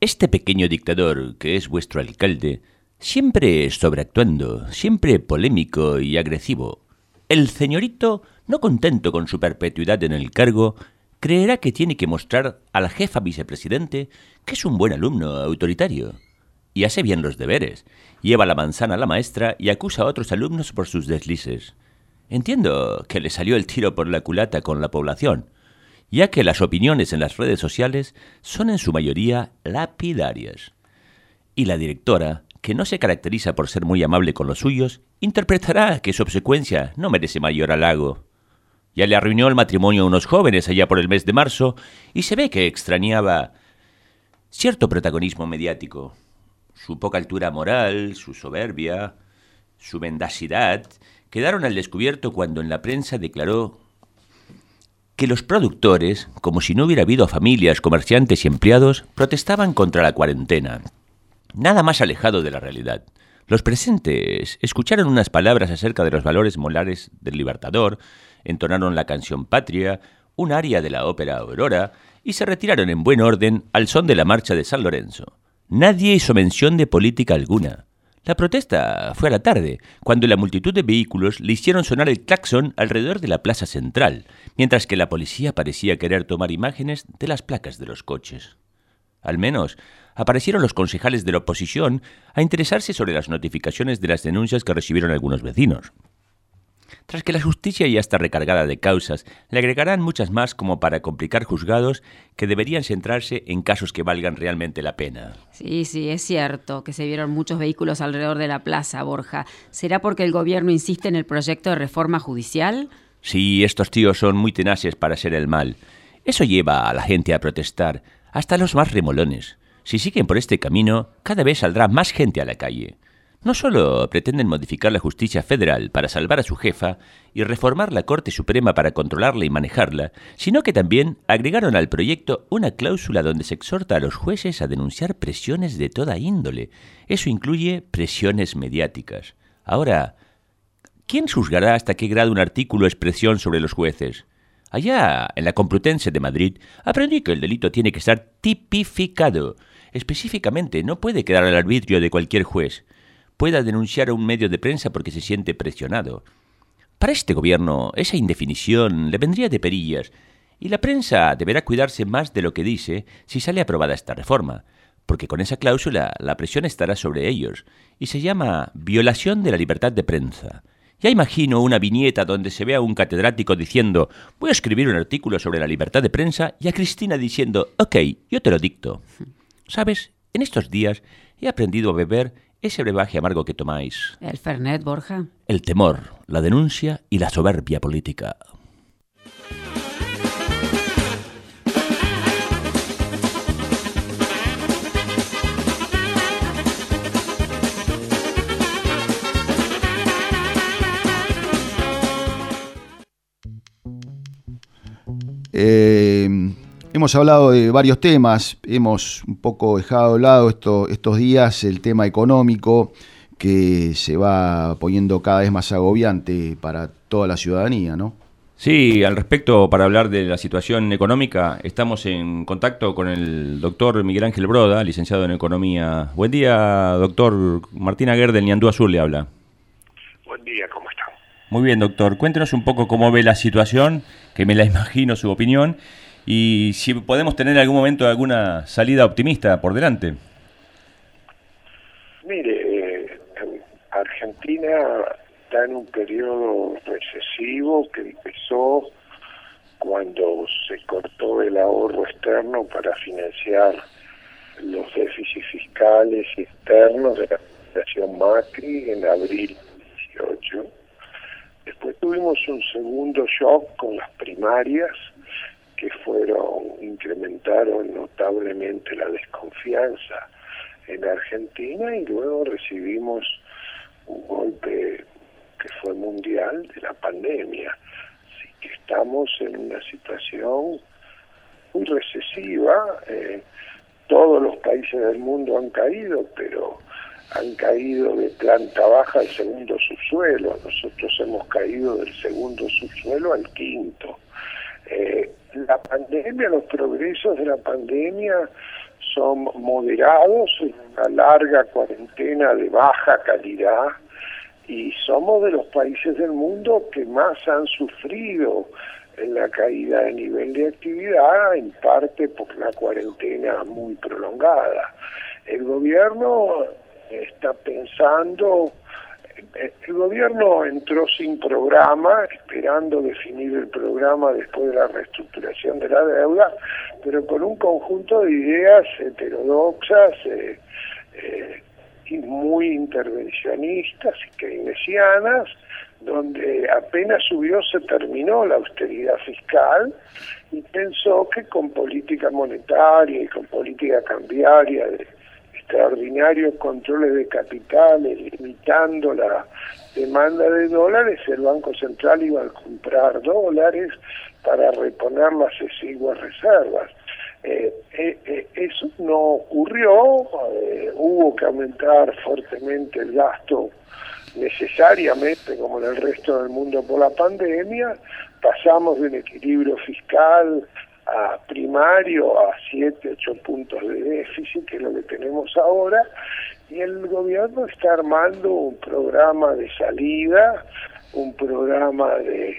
Este pequeño dictador, que es vuestro alcalde, siempre sobreactuando, siempre polémico y agresivo. El señorito, no contento con su perpetuidad en el cargo, creerá que tiene que mostrar a la jefa vicepresidente que es un buen alumno autoritario. Y hace bien los deberes. Lleva la manzana a la maestra y acusa a otros alumnos por sus deslices. Entiendo que le salió el tiro por la culata con la población, ya que las opiniones en las redes sociales son en su mayoría lapidarias. Y la directora, que no se caracteriza por ser muy amable con los suyos, interpretará que su obsecuencia no merece mayor halago. Ya le arruinó el matrimonio a unos jóvenes allá por el mes de marzo y se ve que extrañaba cierto protagonismo mediático. Su poca altura moral, su soberbia, su mendacidad quedaron al descubierto cuando en la prensa declaró que los productores, como si no hubiera habido familias, comerciantes y empleados, protestaban contra la cuarentena. Nada más alejado de la realidad. Los presentes escucharon unas palabras acerca de los valores molares del Libertador, entonaron la canción Patria, un aria de la ópera Aurora, y se retiraron en buen orden al son de la marcha de San Lorenzo. Nadie hizo mención de política alguna. La protesta fue a la tarde, cuando la multitud de vehículos le hicieron sonar el claxon alrededor de la plaza central, mientras que la policía parecía querer tomar imágenes de las placas de los coches. Al menos, aparecieron los concejales de la oposición a interesarse sobre las notificaciones de las denuncias que recibieron algunos vecinos. Tras que la justicia ya está recargada de causas, le agregarán muchas más como para complicar juzgados que deberían centrarse en casos que valgan realmente la pena. Sí, sí, es cierto que se vieron muchos vehículos alrededor de la plaza, Borja. ¿Será porque el gobierno insiste en el proyecto de reforma judicial? Sí, estos tíos son muy tenaces para hacer el mal. Eso lleva a la gente a protestar, hasta los más remolones. Si siguen por este camino, cada vez saldrá más gente a la calle. No solo pretenden modificar la justicia federal para salvar a su jefa y reformar la Corte Suprema para controlarla y manejarla, sino que también agregaron al proyecto una cláusula donde se exhorta a los jueces a denunciar presiones de toda índole. Eso incluye presiones mediáticas. Ahora, ¿quién juzgará hasta qué grado un artículo es presión sobre los jueces? Allá, en la Complutense de Madrid, aprendí que el delito tiene que estar tipificado. Específicamente, no puede quedar al arbitrio de cualquier juez pueda denunciar a un medio de prensa porque se siente presionado. Para este gobierno, esa indefinición le vendría de perillas, y la prensa deberá cuidarse más de lo que dice si sale aprobada esta reforma, porque con esa cláusula la presión estará sobre ellos, y se llama violación de la libertad de prensa. Ya imagino una viñeta donde se ve a un catedrático diciendo voy a escribir un artículo sobre la libertad de prensa y a Cristina diciendo ok, yo te lo dicto. Sabes, en estos días he aprendido a beber ese brebaje amargo que tomáis. El Fernet, Borja. El temor, la denuncia y la soberbia política. Eh, hemos hablado de varios temas, hemos un poco dejado de lado esto, estos días el tema económico que se va poniendo cada vez más agobiante para toda la ciudadanía, ¿no? Sí, al respecto, para hablar de la situación económica, estamos en contacto con el doctor Miguel Ángel Broda, licenciado en Economía. Buen día, doctor. Martín Aguer del Niandú Azul le habla. Buen día, ¿cómo está? Muy bien, doctor. Cuéntenos un poco cómo ve la situación, que me la imagino su opinión, y si podemos tener en algún momento alguna salida optimista por delante. Mire, eh, Argentina está en un periodo recesivo que empezó cuando se cortó el ahorro externo para financiar los déficits fiscales externos de la administración Macri en abril 18. Después tuvimos un segundo shock con las primarias que fueron incrementaron notablemente la desconfianza en Argentina y luego recibimos un golpe que fue mundial de la pandemia. Así que estamos en una situación muy recesiva. Eh, todos los países del mundo han caído, pero han caído de planta baja al segundo subsuelo. Nosotros hemos caído del segundo subsuelo al quinto. Eh, la pandemia, los progresos de la pandemia son moderados, una larga cuarentena de baja calidad y somos de los países del mundo que más han sufrido en la caída de nivel de actividad, en parte por la cuarentena muy prolongada. El gobierno está pensando, el gobierno entró sin programa, esperando definir el programa después de la reestructuración de la deuda, pero con un conjunto de ideas heterodoxas, eh, eh, muy intervencionistas y keynesianas, donde apenas subió se terminó la austeridad fiscal y pensó que con política monetaria y con política cambiaria de extraordinarios controles de capitales, limitando la demanda de dólares, el Banco Central iba a comprar dólares para reponer las exiguas reservas. Eh, eh, eh, eso no ocurrió, hubo que aumentar fuertemente el gasto necesariamente, como en el resto del mundo por la pandemia, pasamos de un equilibrio fiscal a primario a 7, 8 puntos de déficit, que es lo que tenemos ahora, y el gobierno está armando un programa de salida, un programa de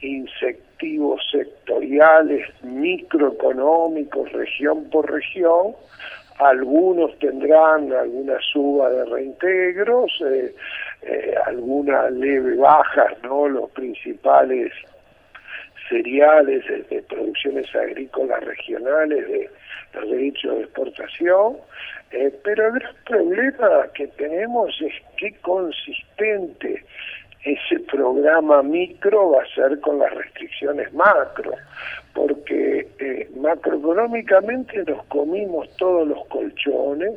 incentivos sectoriales, microeconómicos, región por región. Algunos tendrán alguna suba de reintegros, eh, eh, alguna leve baja, ¿no? Los principales cereales, de, producciones agrícolas regionales, de los derechos de exportación, eh, pero el gran problema que tenemos es qué consistente ese programa micro va a ser con las restricciones macro, porque eh, macroeconómicamente nos comimos todos los colchones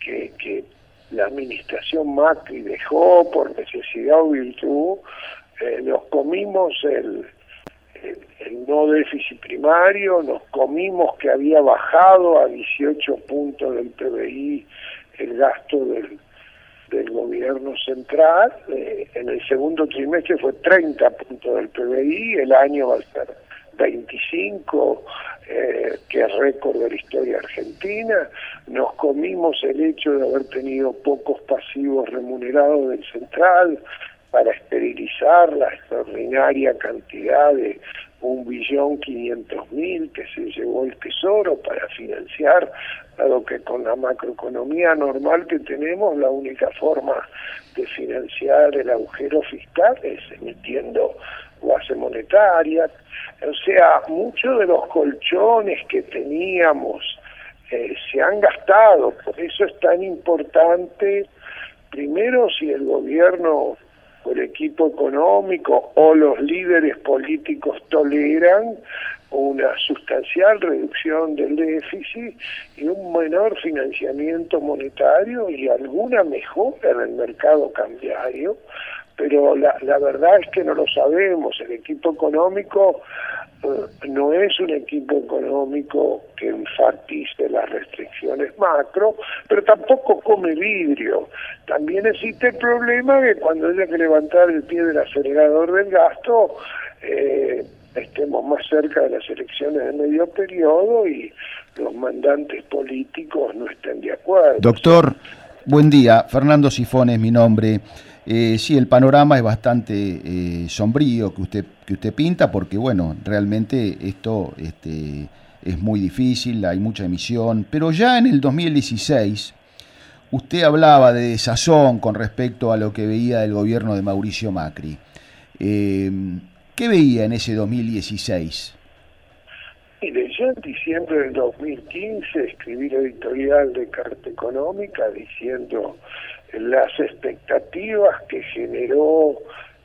que, que la administración Macri dejó por necesidad o virtud, eh, nos comimos el, el, no déficit primario, nos comimos que había bajado a 18 puntos del PBI el gasto del, del gobierno central, eh, en el segundo trimestre fue 30 puntos del PBI, el año va a ser 25, eh, que es récord de la historia argentina, nos comimos el hecho de haber tenido pocos pasivos remunerados del central, para esterilizar la extraordinaria cantidad de un billón quinientos mil que se llevó el tesoro para financiar, dado que con la macroeconomía normal que tenemos la única forma de financiar el agujero fiscal es emitiendo base monetaria, o sea, muchos de los colchones que teníamos eh, se han gastado, por eso es tan importante, primero si el gobierno el equipo económico o los líderes políticos toleran una sustancial reducción del déficit y un menor financiamiento monetario y alguna mejora en el mercado cambiario, pero la, la verdad es que no lo sabemos. El equipo económico no es un equipo económico que enfatice las restricciones macro, pero tampoco come vidrio. También existe el problema que cuando haya que levantar el pie del acelerador del gasto, eh, estemos más cerca de las elecciones de medio periodo y los mandantes políticos no estén de acuerdo. Doctor, buen día. Fernando Sifón es mi nombre. Eh, sí, el panorama es bastante eh, sombrío que usted, que usted pinta, porque bueno, realmente esto este, es muy difícil, hay mucha emisión, pero ya en el 2016 usted hablaba de desazón con respecto a lo que veía del gobierno de Mauricio Macri. Eh, ¿Qué veía en ese 2016? Mire, yo en diciembre del 2015 escribí editorial de Carta Económica diciendo las expectativas que generó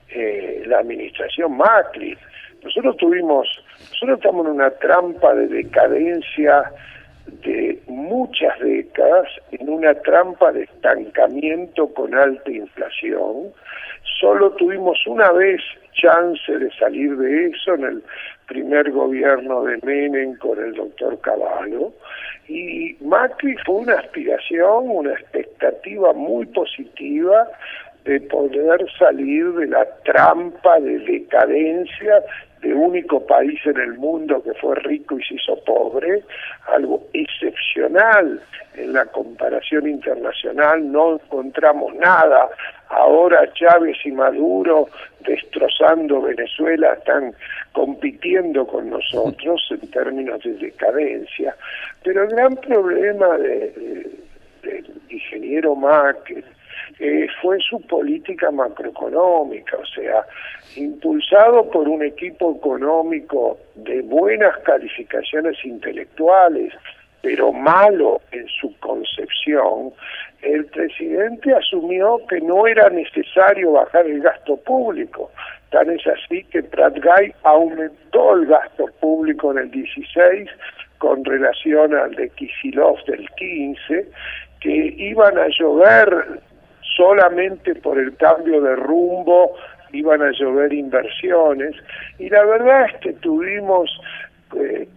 eh, la administración Macri. Nosotros tuvimos, nosotros estamos en una trampa de decadencia de muchas décadas, en una trampa de estancamiento con alta inflación. Solo tuvimos una vez chance de salir de eso en el primer gobierno de Menem con el doctor Cavallo y Macri fue una aspiración, una expectativa muy positiva de poder salir de la trampa de decadencia de único país en el mundo que fue rico y se hizo pobre, algo excepcional en la comparación internacional, no encontramos nada. Ahora Chávez y Maduro destrozando Venezuela están compitiendo con nosotros en términos de decadencia, pero el gran problema del ingeniero Mac eh, fue su política macroeconómica, o sea, impulsado por un equipo económico de buenas calificaciones intelectuales, pero malo en su concepción, el presidente asumió que no era necesario bajar el gasto público. Tan es así que Pratt Guy aumentó el gasto público en el 16 con relación al de Kisilov del 15, que iban a llover solamente por el cambio de rumbo, iban a llover inversiones, y la verdad es que tuvimos eh,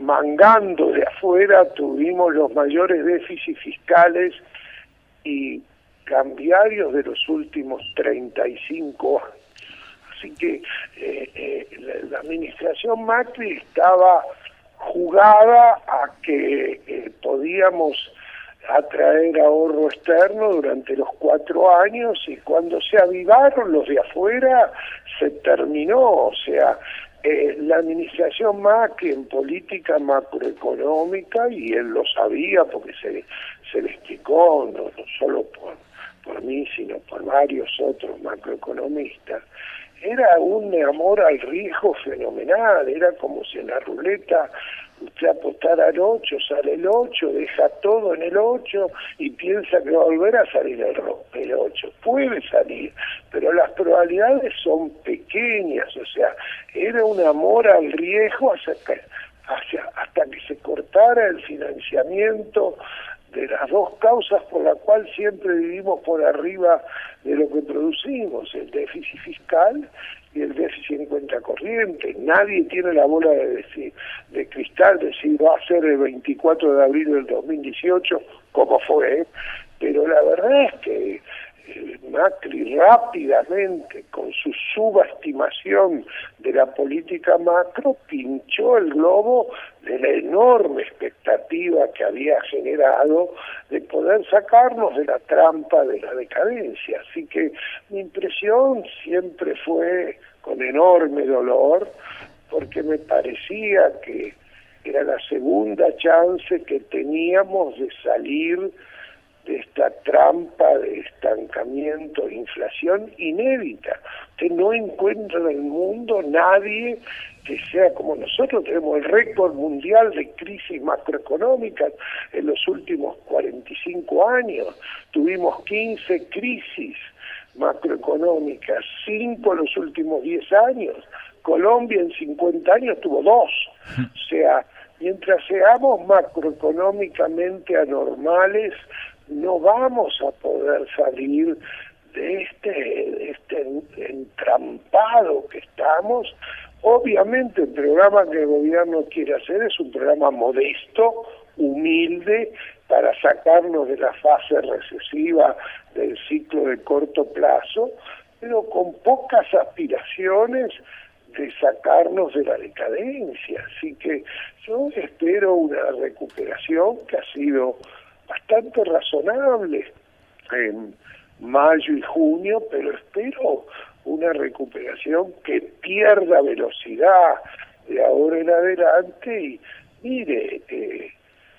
mangando de afuera, tuvimos los mayores déficits fiscales y cambiarios de los últimos 35 años. Así que eh, eh, la, administración Macri estaba jugada a que podíamos atraer ahorro externo durante los cuatro años y cuando se avivaron los de afuera se terminó, o sea, eh, la administración Macri en política macroeconómica, y él lo sabía porque se, se le explicó, no, no solo por, por mí, sino por varios otros macroeconomistas, era un amor al riesgo fenomenal, era como si en la ruleta usted apostara al 8, sale el 8, deja todo en el 8 y piensa que va a volver a salir el, el 8. Puede salir, pero las probabilidades son pequeñas, o sea, era un amor al riesgo hasta que, hasta que se cortara el financiamiento de las dos causas por las cuales siempre vivimos por arriba de lo que producimos, el déficit fiscal y el déficit en cuenta corriente. Nadie tiene la bola de, decir, de cristal de si va a ser el 24 de abril del 2018, como fue, pero la verdad es que Macri rápidamente, con su subestimación de la política macro, pinchó el globo de la enorme expectativa que había generado de poder sacarnos de la trampa de la decadencia. Así que mi impresión siempre fue con enorme dolor, porque me parecía que era la segunda chance que teníamos de salir de esta trampa de estancamiento inflación inédita. Usted no encuentra en el mundo nadie que sea como nosotros, tenemos el récord mundial de crisis macroeconómicas en los últimos 45 años, tuvimos 15 crisis macroeconómicas, 5 en los últimos 10 años, Colombia en 50 años tuvo 2, o sea, mientras seamos macroeconómicamente anormales, no vamos a poder salir de este, este entrampado que estamos Obviamente el programa que el gobierno quiere hacer es un programa modesto, humilde, para sacarnos de la fase recesiva del ciclo de corto plazo, pero con pocas aspiraciones de sacarnos de la decadencia. Así que yo espero una recuperación que ha sido bastante razonable en mayo y junio, pero espero una recuperación que pierda velocidad de ahora en adelante y mire, eh,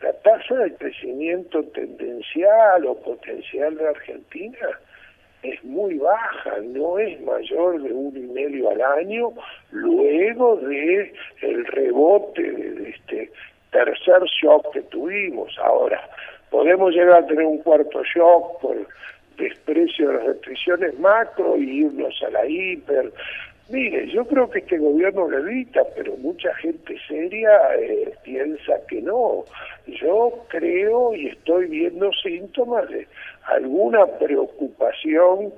la tasa de crecimiento tendencial o potencial de Argentina es muy baja, no es mayor de uno y medio al año, luego de el rebote de este tercer shock que tuvimos. Ahora, podemos llegar a tener un cuarto shock por desprecio de las restricciones macro y irnos a la hiper. Mire, yo creo que este gobierno lo evita, pero mucha gente seria eh, piensa que no. Yo creo y estoy viendo síntomas de alguna preocupación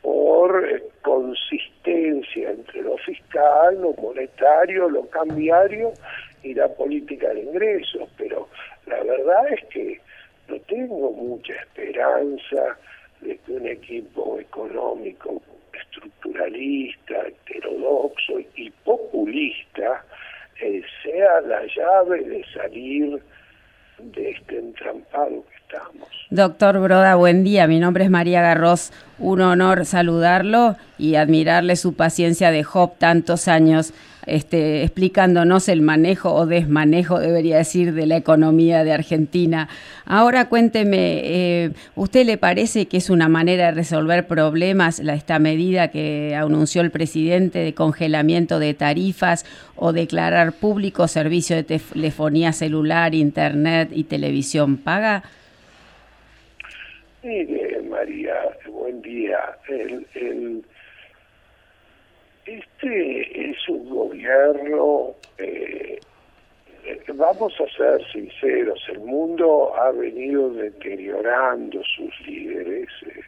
por eh, consistencia entre lo fiscal, lo monetario, lo cambiario y la política de ingresos, pero la verdad es que no tengo mucha esperanza de que un equipo económico estructuralista, heterodoxo y populista eh, sea la llave de salir de este entrampado que estamos. Doctor Broda, buen día. Mi nombre es María Garros. Un honor saludarlo y admirarle su paciencia de Job tantos años este, explicándonos el manejo o desmanejo, debería decir, de la economía de Argentina. Ahora cuénteme, eh, ¿usted le parece que es una manera de resolver problemas la, esta medida que anunció el presidente de congelamiento de tarifas o declarar público servicio de telefonía celular, internet y televisión paga? Mire, María, buen día. Este es un gobierno, eh, vamos a ser sinceros, el mundo ha venido deteriorando sus líderes. Eh,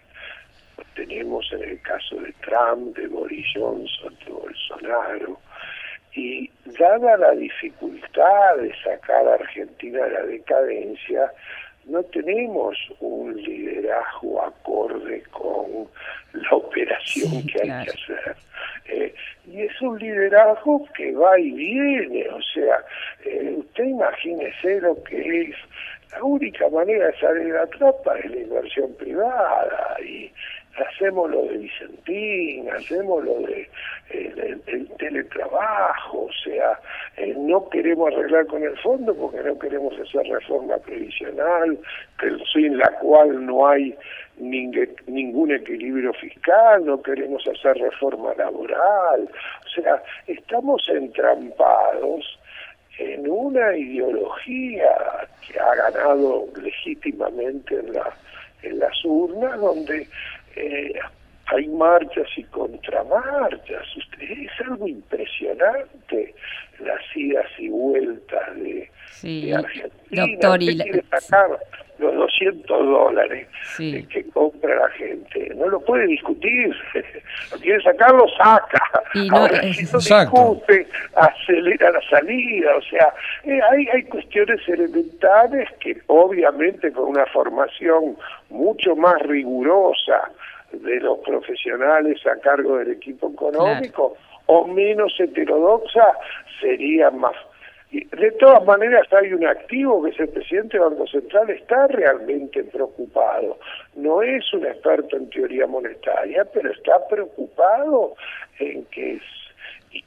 tenemos en el caso de Trump, de Boris Johnson, de Bolsonaro, y dada la dificultad de sacar a Argentina de la decadencia, no tenemos un liderazgo acorde con la operación que hay que hacer. Eh, y es un liderazgo que va y viene, o sea, eh, usted imagínese lo que es, la única manera de salir de la trapa es la inversión privada y hacemos lo de Vicentín, hacemos lo de eh, el, teletrabajo, o sea, no queremos arreglar con el fondo porque no queremos hacer reforma previsional, sin la cual no hay ningún equilibrio fiscal, no queremos hacer reforma laboral, o sea, estamos entrampados en una ideología que ha ganado legítimamente en, la, en las urnas, donde eh, hay marchas y contramarchas. Es algo impresionante las idas y vueltas de, Argentina. Doctor, y quiere sacar los 200 dólares que compra la gente. No lo puede discutir. lo quiere sacar, lo saca. Y no, Ahora, si no discute, acelera la salida. O sea, eh, hay, hay cuestiones elementales que obviamente con una formación mucho más rigurosa de los profesionales a cargo del equipo económico o menos heterodoxa sería más de todas maneras hay un activo que es el presidente del Banco Central, está realmente preocupado. No es un experto en teoría monetaria, pero está preocupado en que es,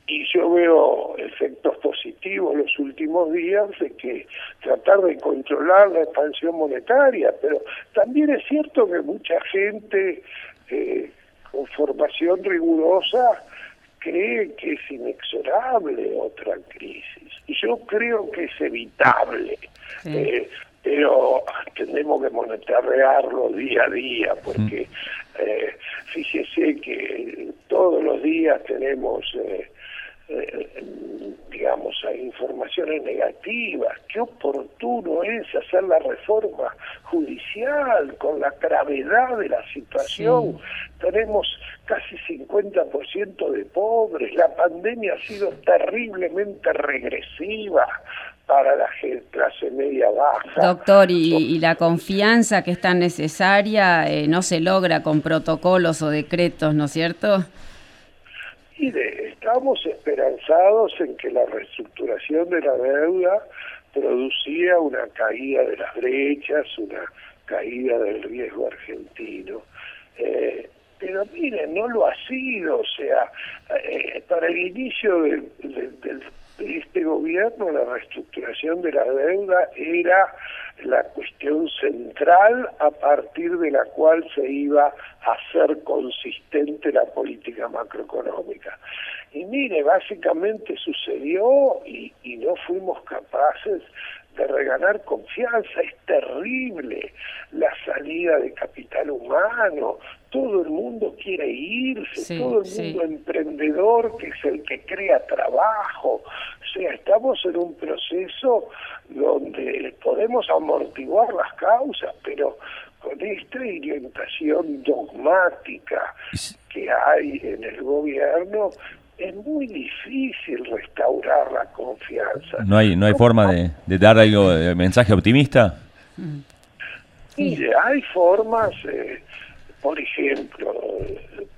y, yo veo efectos positivos los últimos días de que tratar de controlar la expansión monetaria, pero también es cierto que mucha gente eh, con formación rigurosa cree que es inexorable otra crisis. Y yo creo que es evitable. Eh, pero tenemos que monitorearlo día a día, porque eh, fíjese que todos los días tenemos, eh, eh, digamos, informaciones negativas. Qué oportuno es hacer la reforma judicial con la gravedad de la situación. Tenemos casi 50% de pobres, la pandemia ha sido terriblemente regresiva para la clase media baja. Doctor, y, la confianza que es tan necesaria eh, no se logra con protocolos o decretos, ¿no es cierto? Y estamos esperanzados en que la reestructuración de la deuda producía una caída de las brechas, una caída del riesgo argentino. Eh, pero miren, no lo ha sido, o sea, eh, para el inicio de, este gobierno la reestructuración de la deuda era la cuestión central a partir de la cual se iba a hacer consistente la política macroeconómica. Y mire, básicamente sucedió y, y no fuimos capaces de reganar confianza. Es terrible la salida de capital humano. Todo el mundo quiere irse, todo el mundo emprendedor que es el que crea trabajo. O sea, estamos en un proceso donde podemos amortiguar las causas, pero con esta orientación dogmática que hay en el gobierno, es muy difícil restaurar la confianza. ¿No hay, no hay forma de, de dar algo de mensaje optimista? Mire, hay formas, eh, por ejemplo,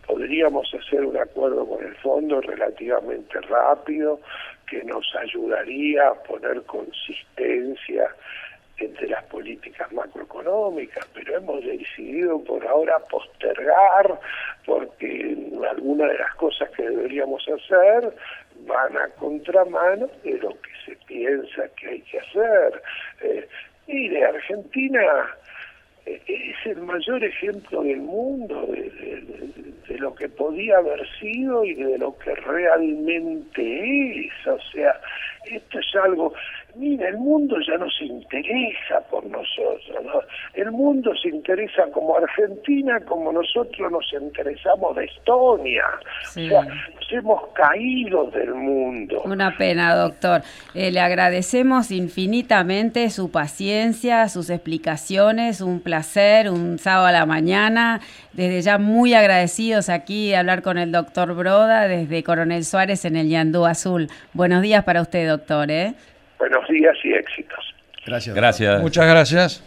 podríamos hacer un acuerdo con el fondo relativamente rápido que nos ayudaría a poner consistencia entre las políticas macroeconómicas, pero hemos decidido por ahora postergar porque algunas de las cosas que deberíamos hacer van a contramano de lo que se piensa que hay que hacer. Eh, mire, Argentina eh, es el mayor ejemplo del mundo de, lo que podía haber sido y de lo que realmente es. O sea, esto es algo, mira, el mundo ya no se interesa por nosotros, ¿no? El mundo se interesa como Argentina, como nosotros nos interesamos de Estonia. O sea, nos hemos caído del mundo. Una pena, doctor. Eh, le agradecemos infinitamente su paciencia, sus explicaciones, un placer, un sábado a la mañana. Desde ya muy agradecidos aquí de hablar con el doctor Broda desde Coronel Suárez en el Yandú Azul. Buenos días para usted, doctor. ¿eh? Buenos días y éxitos. Gracias. Gracias. Muchas gracias.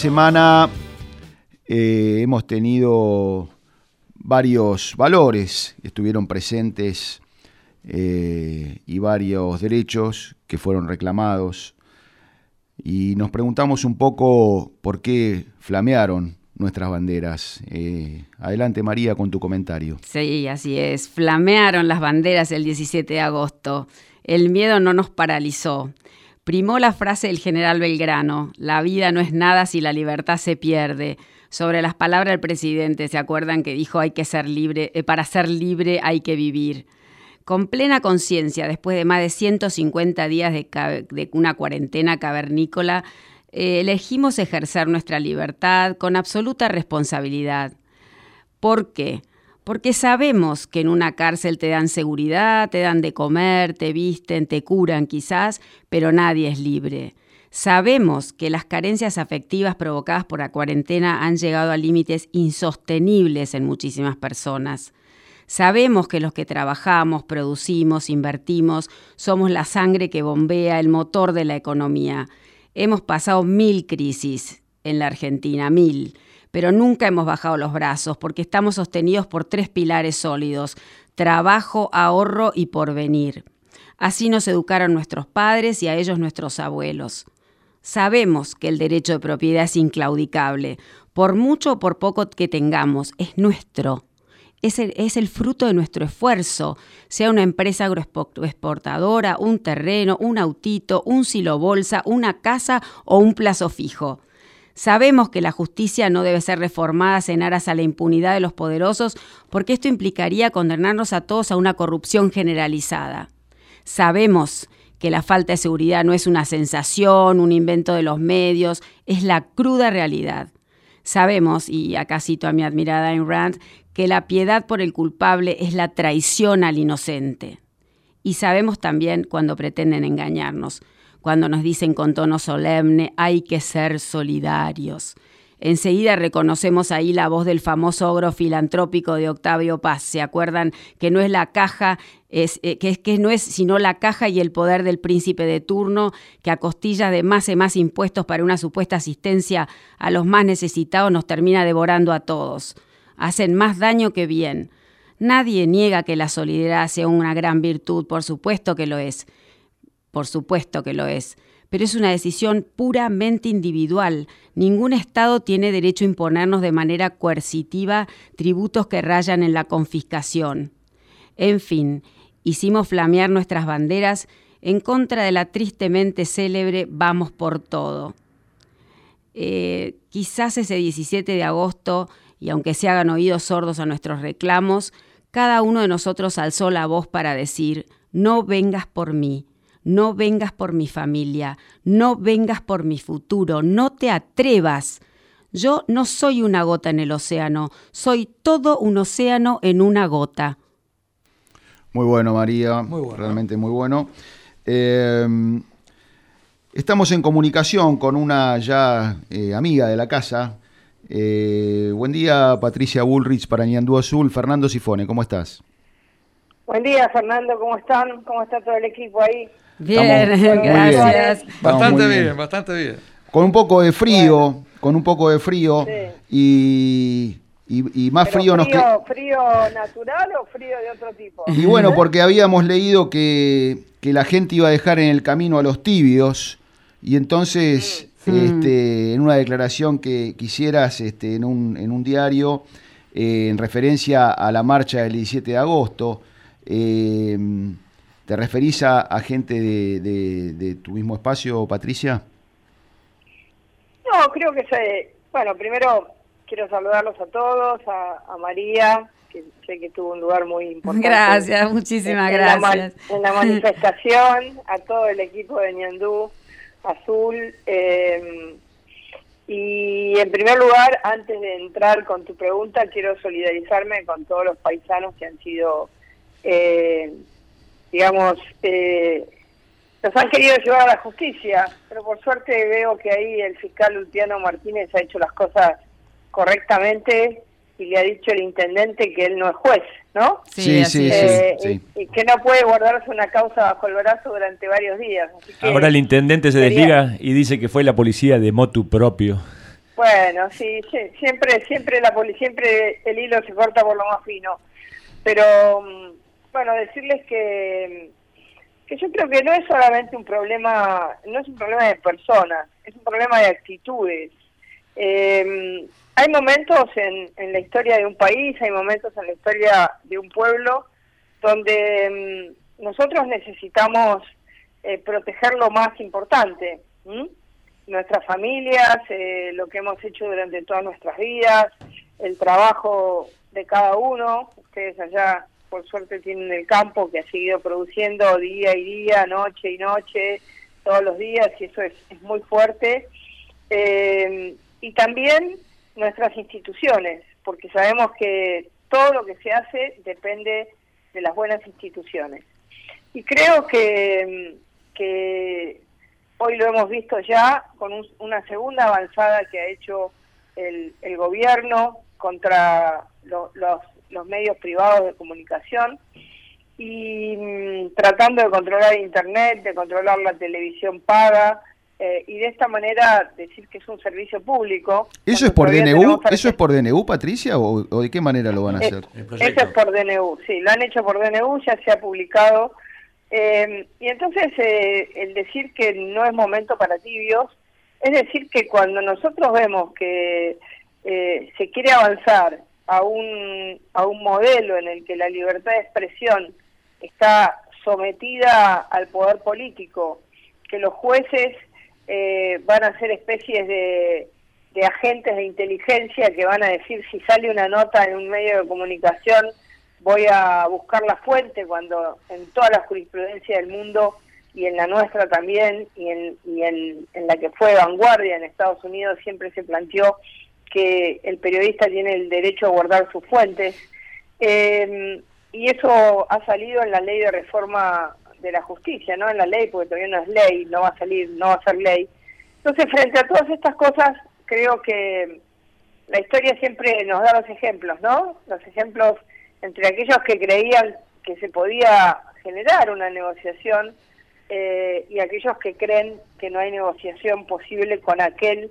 Semana eh, hemos tenido varios valores, estuvieron presentes eh, y varios derechos que fueron reclamados y nos preguntamos un poco por qué flamearon nuestras banderas. adelante María con tu comentario. Sí, así es. Flamearon las banderas el 17 de agosto. El miedo no nos paralizó. Primó la frase del general Belgrano, la vida no es nada si la libertad se pierde. Sobre las palabras del presidente, ¿se acuerdan que dijo hay que ser libre, eh, para ser libre hay que vivir? Con plena conciencia, después de más de 150 días de, una cuarentena cavernícola, eh, elegimos ejercer nuestra libertad con absoluta responsabilidad. ¿Por qué? Porque sabemos que en una cárcel te dan seguridad, te dan de comer, te visten, te curan quizás, pero nadie es libre. Sabemos que las carencias afectivas provocadas por la cuarentena han llegado a límites insostenibles en muchísimas personas. Sabemos que los que trabajamos, producimos, invertimos, somos la sangre que bombea el motor de la economía. Hemos pasado mil crisis en la Argentina, mil pero nunca hemos bajado los brazos porque estamos sostenidos por tres pilares sólidos, trabajo, ahorro y porvenir. Así nos educaron nuestros padres y a ellos nuestros abuelos. Sabemos que el derecho de propiedad es inclaudicable, por mucho o por poco que tengamos, es nuestro. Es el, es el, fruto de nuestro esfuerzo, sea una empresa agroexportadora, un terreno, un autito, un silo bolsa, una casa o un plazo fijo. Sabemos que la justicia no debe ser reformada en aras a la impunidad de los poderosos porque esto implicaría condenarnos a todos a una corrupción generalizada. Sabemos que la falta de seguridad no es una sensación, un invento de los medios, es la cruda realidad. Sabemos, y acá cito a mi admirada Ayn Rand, que la piedad por el culpable es la traición al inocente. Y sabemos también cuando pretenden engañarnos, cuando nos dicen con tono solemne hay que ser solidarios. Enseguida reconocemos ahí la voz del famoso ogro filantrópico de Octavio Paz. ¿Se acuerdan que no es la caja, es, eh, que, no es sino la caja y el poder del príncipe de turno que a costillas de más y más impuestos para una supuesta asistencia a los más necesitados nos termina devorando a todos? Hacen más daño que bien. Nadie niega que la solidaridad sea una gran virtud, por supuesto que lo es. Por supuesto que lo es pero es una decisión puramente individual. Ningún Estado tiene derecho a imponernos de manera coercitiva tributos que rayan en la confiscación. En fin, hicimos flamear nuestras banderas en contra de la tristemente célebre Vamos por todo. Eh, quizás ese 17 de agosto, y aunque se hagan oídos sordos a nuestros reclamos, cada uno de nosotros alzó la voz para decir, no vengas por mí, no vengas por mi familia, no vengas por mi futuro, no te atrevas. Yo no soy una gota en el océano, soy todo un océano en una gota. Muy bueno, María, realmente muy bueno. Em, estamos en comunicación con una ya eh, amiga de la casa. Eh, buen día, Patricia Bullrich para Ñandú Azul. Fernando Sifone, ¿cómo estás? Buen día, Fernando, ¿cómo están? ¿Cómo está todo el equipo ahí? Bien, gracias. Bastante bien. bastante bien. Con un poco de frío, con un poco de frío y, y, más frío, nos queda. ¿Frío natural o frío de otro tipo? Y bueno, porque habíamos leído que, que la gente iba a dejar en el camino a los tibios y entonces mm. este, en una declaración que quisieras este, en, un, en un diario eh, en referencia a la marcha del 17 de agosto, eh, ¿Te referís a, gente de, tu mismo espacio, Patricia? No, creo que se... Bueno, primero quiero saludarlos a todos, a, María, que sé que tuvo un lugar muy importante. Gracias, muchísimas gracias. en la manifestación, a todo el equipo de Ñandú Azul. Eh, y en primer lugar, antes de entrar con tu pregunta, quiero solidarizarme con todos los paisanos que han sido eh, digamos, eh, los han querido llevar a la justicia, pero por suerte veo que ahí el fiscal Luciano Martínez ha hecho las cosas correctamente y le ha dicho el intendente que él no es juez, ¿no? Sí, sí, sí, Y, que no puede guardarse una causa bajo el brazo durante varios días. Ahora el intendente se desliga y dice que fue la policía de motu propio. Bueno, sí, siempre, siempre la policía, siempre el hilo se corta por lo más fino. Pero mm, bueno, decirles que, que yo creo que no es solamente un problema, no es un problema de personas, es un problema de actitudes. Eh, hay momentos en, en la historia de un país, hay momentos en la historia de un pueblo donde mm, nosotros necesitamos eh, proteger lo más importante, nuestras familias, eh, lo que hemos hecho durante todas nuestras vidas, el trabajo de cada uno, ustedes allá por suerte tienen el campo que ha seguido produciendo día y día, noche y noche, todos los días, y eso es, muy fuerte. Eh, y también nuestras instituciones, porque sabemos que todo lo que se hace depende de las buenas instituciones. Y creo que, que hoy lo hemos visto ya con una segunda avanzada que ha hecho el gobierno contra los los medios privados de comunicación y mm, tratando de controlar Internet, de controlar la televisión paga, eh, y de esta manera decir que es un servicio público. ¿Eso es por DNU? ¿Eso es por DNU, Patricia, o, de qué manera lo van a hacer? Eso es por DNU, sí, lo han hecho por DNU, ya se ha publicado. Eh, y entonces eh, el decir que no es momento para tibios, es decir que cuando nosotros vemos que se quiere avanzar a un, a un modelo en el que la libertad de expresión está sometida al poder político, que los jueces eh, van a ser especies de, agentes de inteligencia que van a decir si sale una nota en un medio de comunicación voy a buscar la fuente cuando en toda la jurisprudencia del mundo y en la nuestra también y en, y en, la que fue vanguardia en Estados Unidos siempre se planteó que el periodista tiene el derecho a guardar sus fuentes eh, y eso ha salido en la ley de reforma de la justicia, no en la ley, porque todavía no es ley, no va a salir, no va a ser ley. Entonces, frente a todas estas cosas, creo que la historia siempre nos da los ejemplos, ¿no? Los ejemplos entre aquellos que creían que se podía generar una negociación eh, y aquellos que creen que no hay negociación posible con aquel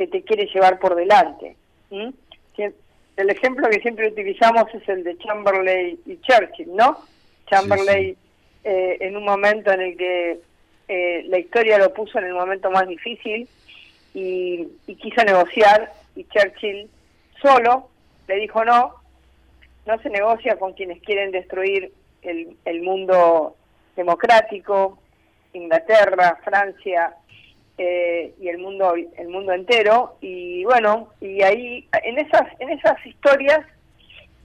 que te quiere llevar por delante. El ejemplo que siempre utilizamos es el de Chamberlain y Churchill, ¿no? Chamberlain eh, en un momento en el que eh, la historia lo puso en el momento más difícil y, quiso negociar y Churchill solo le dijo no, no se negocia con quienes quieren destruir el, el mundo democrático, Inglaterra, Francia eh, y el mundo el mundo entero. Y bueno y ahí en esas en esas historias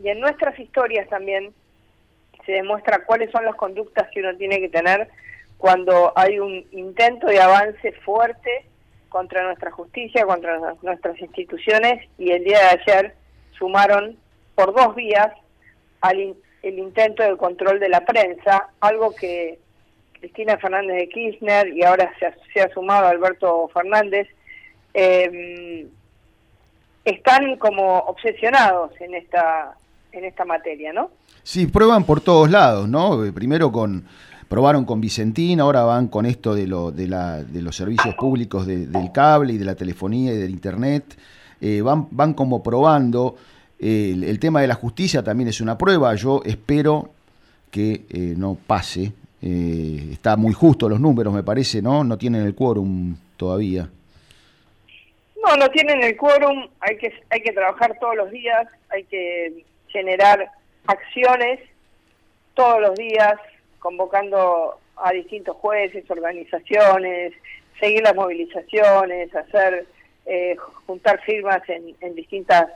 y en nuestras historias también se demuestra cuáles son las conductas que uno tiene que tener cuando hay un intento de avance fuerte contra nuestra justicia, contra nuestras instituciones. Y el día de ayer sumaron por dos vías al el intento de control de la prensa, algo que Cristina Fernández de Kirchner y ahora se ha, sumado Alberto Fernández, eh, están como obsesionados en esta en esta materia, ¿no? Sí, prueban por todos lados, ¿no? Eh, primero con probaron con Vicentín, ahora van con esto de, lo, de, la, de los servicios públicos del cable y de la telefonía y del internet, eh, van, van como probando. el, tema de la justicia también es una prueba, yo espero que eh, no pase. Está muy justo los números, me parece, ¿no? No tienen el quórum todavía. No, no tienen el quórum, hay que, hay que trabajar todos los días, hay que generar acciones todos los días, convocando a distintos jueces, organizaciones, seguir las movilizaciones, hacer, eh, juntar firmas en, distintas...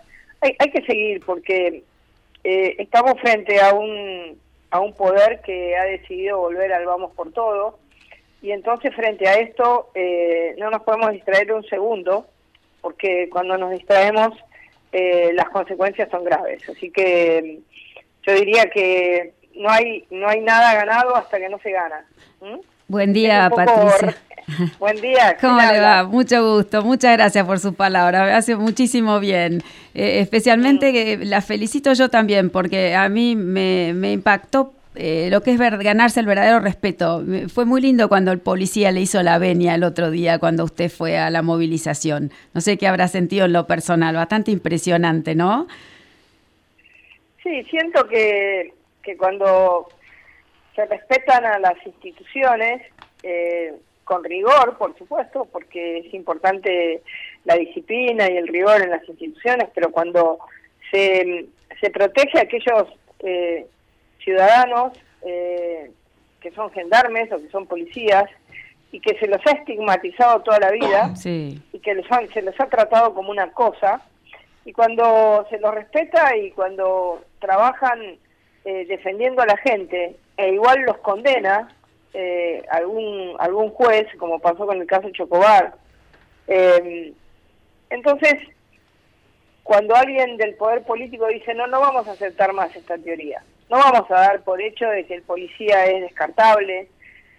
Hay, hay, que seguir porque eh, estamos frente a un, a un poder que ha decidido volver al vamos por todo y entonces frente a esto eh, no nos podemos distraer un segundo porque cuando nos distraemos las consecuencias son graves. Así que yo diría que no hay no hay nada ganado hasta que no se gana. Buen día, Patricia. Buen día. ¿Cómo le va? Mucho gusto. Muchas gracias por su palabra. Me hace muchísimo bien. Eh, especialmente mm. la felicito yo también porque a mí me, impactó eh, lo que es ganarse el verdadero respeto. Fue muy lindo cuando el policía le hizo la venia el otro día cuando usted fue a la movilización. No sé qué habrá sentido en lo personal, bastante impresionante, ¿no? Sí, siento que, que cuando se respetan a las instituciones, eh, con rigor, por supuesto, porque es importante la disciplina y el rigor en las instituciones, pero cuando se, se protege a aquellos eh, ciudadanos eh, que son gendarmes o que son policías y que se los ha estigmatizado toda la vida y que les han, se les ha tratado como una cosa, y cuando se los respeta y cuando trabajan eh, defendiendo a la gente e igual los condena eh, algún algún juez como pasó con el caso Chocobar. Eh, entonces cuando alguien del poder político dice no no vamos a aceptar más esta teoría no vamos a dar por hecho de que el policía es descartable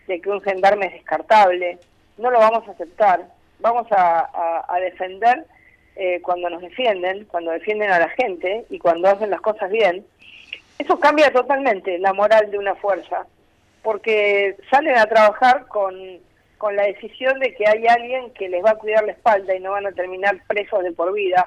de que un gendarme es descartable no lo vamos a aceptar vamos a, a defender eh, cuando nos defienden, cuando defienden a la gente y cuando hacen las cosas bien, eso cambia totalmente la moral de una fuerza, porque salen a trabajar con, con la decisión de que hay alguien que les va a cuidar la espalda y no van a terminar presos de por vida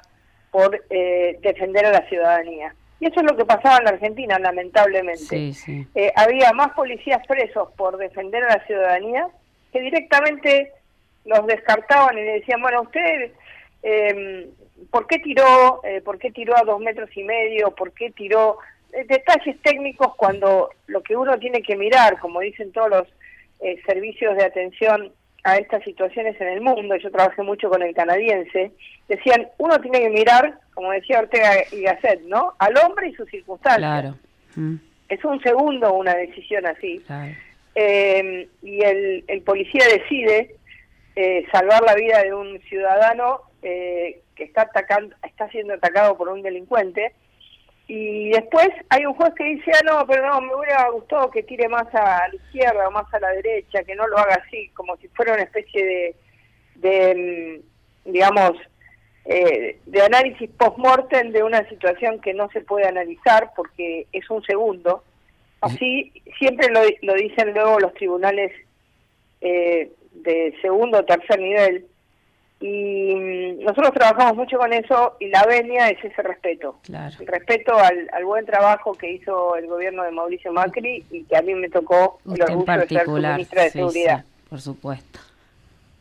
por eh, defender a la ciudadanía. Y eso es lo que pasaba en la Argentina, lamentablemente. Eh, había más policías presos por defender a la ciudadanía que directamente los descartaban y le decían, bueno, usted, eh, ¿por qué tiró? Eh, ¿Por qué tiró a dos metros y medio? ¿Por qué tiró? Detalles técnicos cuando lo que uno tiene que mirar, como dicen todos los servicios de atención a estas situaciones en el mundo, yo trabajé mucho con el canadiense, decían, uno tiene que mirar, como decía Ortega y Gasset, ¿no? Al hombre y sus circunstancias. Claro. Mm. Es un segundo una decisión así. Eh, y el, el, policía decide eh, salvar la vida de un ciudadano eh, que está atacando, está siendo atacado por un delincuente y después hay un juez que dice, ah, no, pero no, me hubiera gustado que tire más a la izquierda o más a la derecha, que no lo haga así, como si fuera una especie de, de mm, digamos, eh, de análisis post-mortem de una situación que no se puede analizar porque es un segundo. Así siempre lo, lo dicen luego los tribunales eh, de segundo o tercer nivel, y mm, nosotros trabajamos mucho con eso y la venia es ese respeto. El respeto al, buen trabajo que hizo el gobierno de Mauricio Macri y que a mí me tocó el orgullo de ser ministra de Seguridad. por supuesto.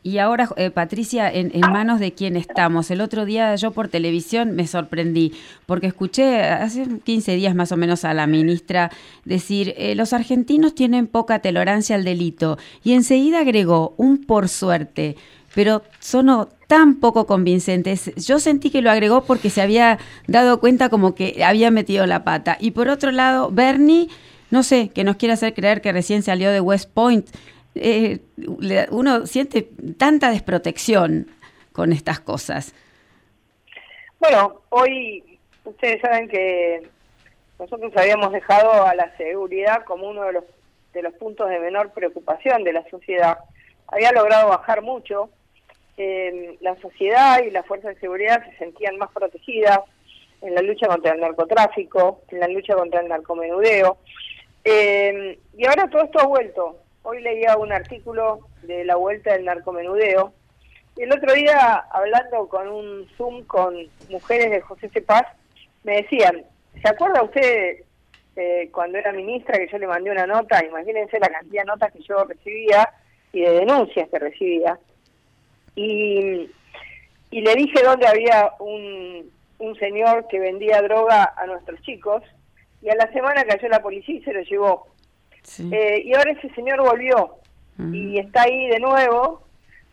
Y ahora, eh, Patricia, en, manos de quién estamos. El otro día yo por televisión me sorprendí, porque escuché hace 15 días más o menos a la ministra decir, eh, los argentinos tienen poca tolerancia al delito. Y enseguida agregó, un por suerte pero sonó tan poco convincentes. Yo sentí que lo agregó porque se había dado cuenta como que había metido la pata. Y por otro lado, Bernie, no sé, que nos quiere hacer creer que recién salió de West Point. Eh, uno siente tanta desprotección con estas cosas. Bueno, hoy ustedes saben que nosotros habíamos dejado a la seguridad como uno de los, de los puntos de menor preocupación de la sociedad. Había logrado bajar mucho, eh, la sociedad y las fuerzas de seguridad se sentían más protegidas en la lucha contra el narcotráfico, en la lucha contra el narcomenudeo. Eh, y ahora todo esto ha vuelto. Hoy leía un artículo de la vuelta del narcomenudeo. Y el otro día, hablando con un Zoom con mujeres de José Cepaz, me decían, ¿se acuerda usted eh, cuando era ministra que yo le mandé una nota? Imagínense la cantidad de notas que yo recibía y de denuncias que recibía y, y le dije dónde había un, un señor que vendía droga a nuestros chicos y a la semana cayó la policía y se lo llevó. Eh, y ahora ese señor volvió y está ahí de nuevo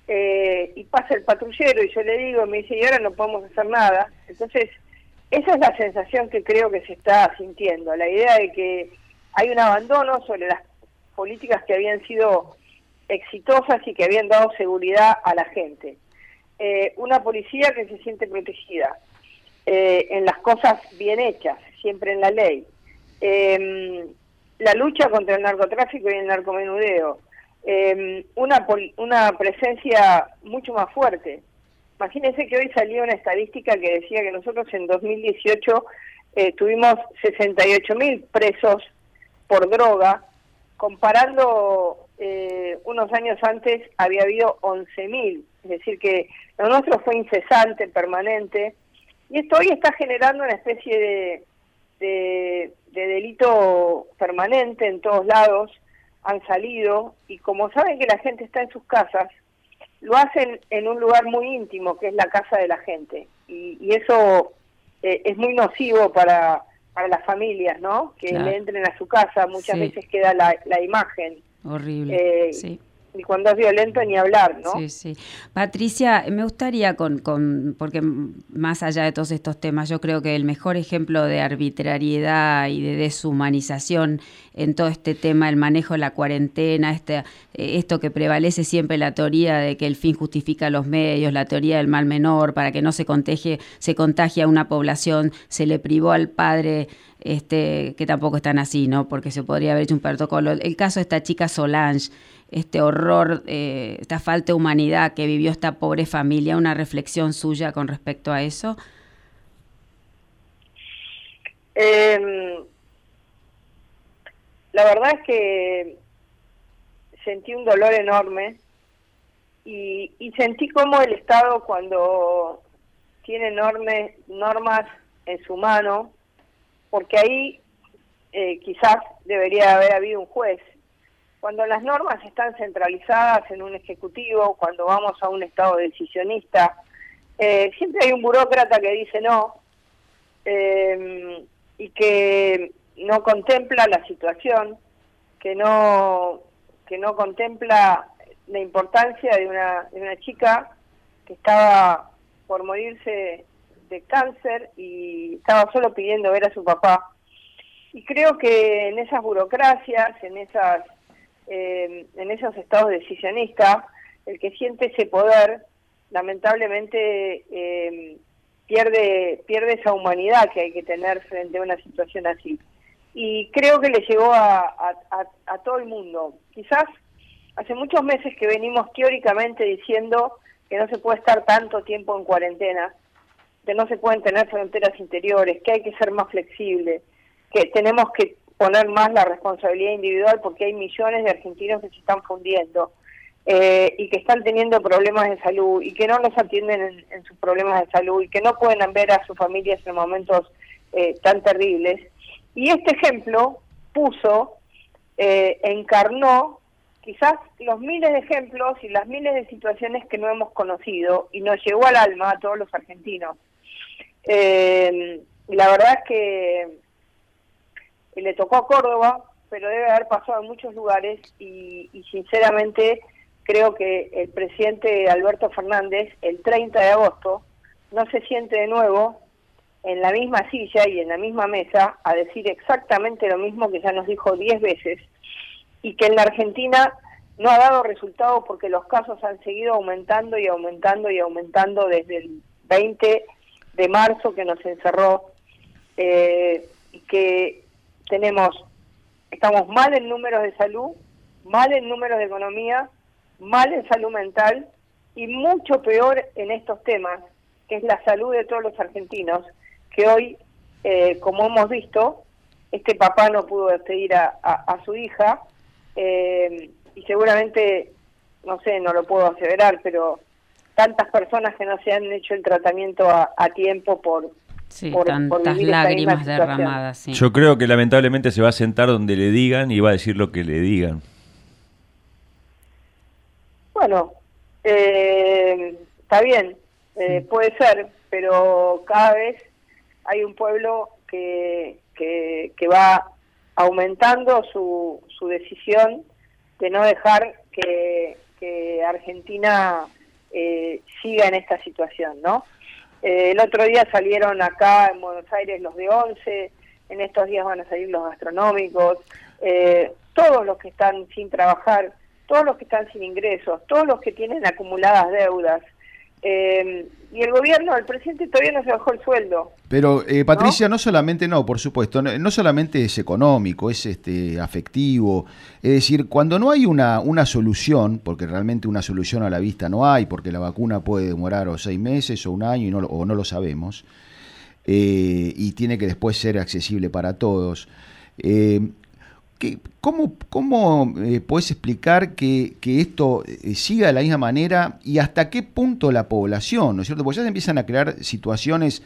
eh, y pasa el patrullero y yo le digo, me dice, y ahora no podemos hacer nada. Entonces, esa es la sensación que creo que se está sintiendo, la idea de que hay un abandono sobre las políticas que habían sido exitosas y que habían dado seguridad a la gente. Eh, una policía que se siente protegida eh, en las cosas bien hechas, siempre en la ley. Em, la lucha contra el narcotráfico y el narcomenudeo. Em, una, una presencia mucho más fuerte. Imagínense que hoy salió una estadística que decía que nosotros en 2018 eh, tuvimos 68 mil presos por droga, comparando eh, unos años antes había habido 11.000, es decir, que lo nuestro fue incesante, permanente, y esto hoy está generando una especie de, de, delito permanente en todos lados, han salido, y como saben que la gente está en sus casas, lo hacen en un lugar muy íntimo, que es la casa de la gente, y, eso eh, es muy nocivo para, para las familias, ¿no? Que le entren a su casa, muchas veces queda la, la imagen Horrible. Eh, sí. Y cuando es violento ni hablar, ¿no? Sí, sí. Patricia, me gustaría con, con, porque más allá de todos estos temas, yo creo que el mejor ejemplo de arbitrariedad y de deshumanización en todo este tema, el manejo de la cuarentena, este, esto que prevalece siempre la teoría de que el fin justifica los medios, la teoría del mal menor, para que no se contagie, se contagie a una población, se le privó al padre este, que tampoco están así, ¿no? Porque se podría haber hecho un protocolo. El caso de esta chica Solange, este horror, eh, esta falta de humanidad que vivió esta pobre familia, una reflexión suya con respecto a eso. Em, la verdad es que sentí un dolor enorme y, y sentí como el Estado cuando tiene enormes normas en su mano, porque ahí eh, quizás debería haber habido un juez. Cuando las normas están centralizadas en un ejecutivo, cuando vamos a un Estado decisionista, eh, siempre hay un burócrata que dice no eh, y que no contempla la situación, que no que no contempla la importancia de una, de una chica que estaba por morirse de cáncer y estaba solo pidiendo ver a su papá. Y creo que en esas burocracias, en esas eh, en esos estados decisionistas, el que siente ese poder, lamentablemente eh, pierde pierde esa humanidad que hay que tener frente a una situación así. Y creo que le llegó a, a todo el mundo. Quizás hace muchos meses que venimos teóricamente diciendo que no se puede estar tanto tiempo en cuarentena, que no se pueden tener fronteras interiores, que hay que ser más flexible, que tenemos que poner más la responsabilidad individual porque hay millones de argentinos que se están fundiendo eh, y que están teniendo problemas de salud y que no los atienden en, sus problemas de salud y que no pueden ver a sus familias en momentos eh, tan terribles. Y este ejemplo puso, eh, encarnó quizás los miles de ejemplos y las miles de situaciones que no hemos conocido y nos llegó al alma a todos los argentinos. Eh, la verdad es que le tocó a Córdoba, pero debe haber pasado en muchos lugares y, y sinceramente creo que el presidente Alberto Fernández el 30 de agosto no se siente de nuevo en la misma silla y en la misma mesa a decir exactamente lo mismo que ya nos dijo 10 veces y que en la Argentina no ha dado resultado porque los casos han seguido aumentando y aumentando y aumentando desde el 20 de marzo que nos encerró eh, que tenemos estamos mal en números de salud, mal en números de economía, mal en salud mental y mucho peor en estos temas, que es la salud de todos los argentinos, que hoy, eh, como hemos visto, este papá no pudo despedir a, su hija, eh, y seguramente, no sé, no lo puedo aseverar, pero tantas personas que no se han hecho el tratamiento a, tiempo por, Sí, tantas lágrimas derramadas. Yo creo que lamentablemente se va a sentar donde le digan y va a decir lo que le digan. Bueno, eh, está bien, eh, puede ser, pero cada vez hay un pueblo que, que, que va aumentando su, su decisión de no dejar que, Argentina eh, siga en esta situación, ¿no? Eh, el otro día salieron acá en Buenos Aires los de once, en estos días van a salir los gastronómicos, eh, todos los que están sin trabajar, todos los que están sin ingresos, todos los que tienen acumuladas deudas, eh, y el gobierno, el presidente todavía no se bajó el sueldo. Pero eh, Patricia, ¿no? solamente no, por supuesto, no, solamente es económico, es este afectivo. Es decir, cuando no hay una, una solución, porque realmente una solución a la vista no hay, porque la vacuna puede demorar o seis meses o un año y no, o no lo sabemos, eh, y tiene que después ser accesible para todos. ¿Cómo, cómo eh, puedes explicar que, esto eh, siga de la misma manera y hasta qué punto la población, ¿no es cierto? Porque ya se empiezan a crear situaciones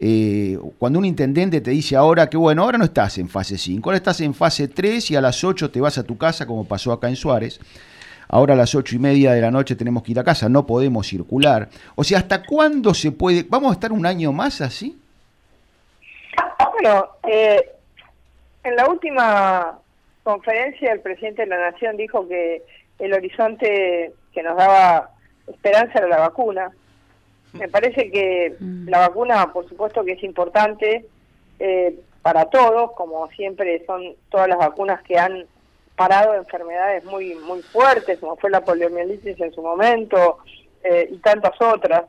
eh, cuando un intendente te dice ahora que bueno, ahora no estás en fase 5, ahora estás en fase 3 y a las 8 te vas a tu casa como pasó acá en Suárez. Ahora a las ocho y media de la noche tenemos que ir a casa, no podemos circular. O sea, ¿hasta cuándo se puede? ¿Vamos a estar un año más así? Bueno, en la última conferencia el presidente de la Nación dijo que el horizonte que nos daba esperanza era la vacuna. Me parece que mm. la vacuna, por supuesto que es importante eh, para todos, como siempre son todas las vacunas que han parado enfermedades muy muy fuertes, como fue la poliomielitis en su momento eh, y tantas otras.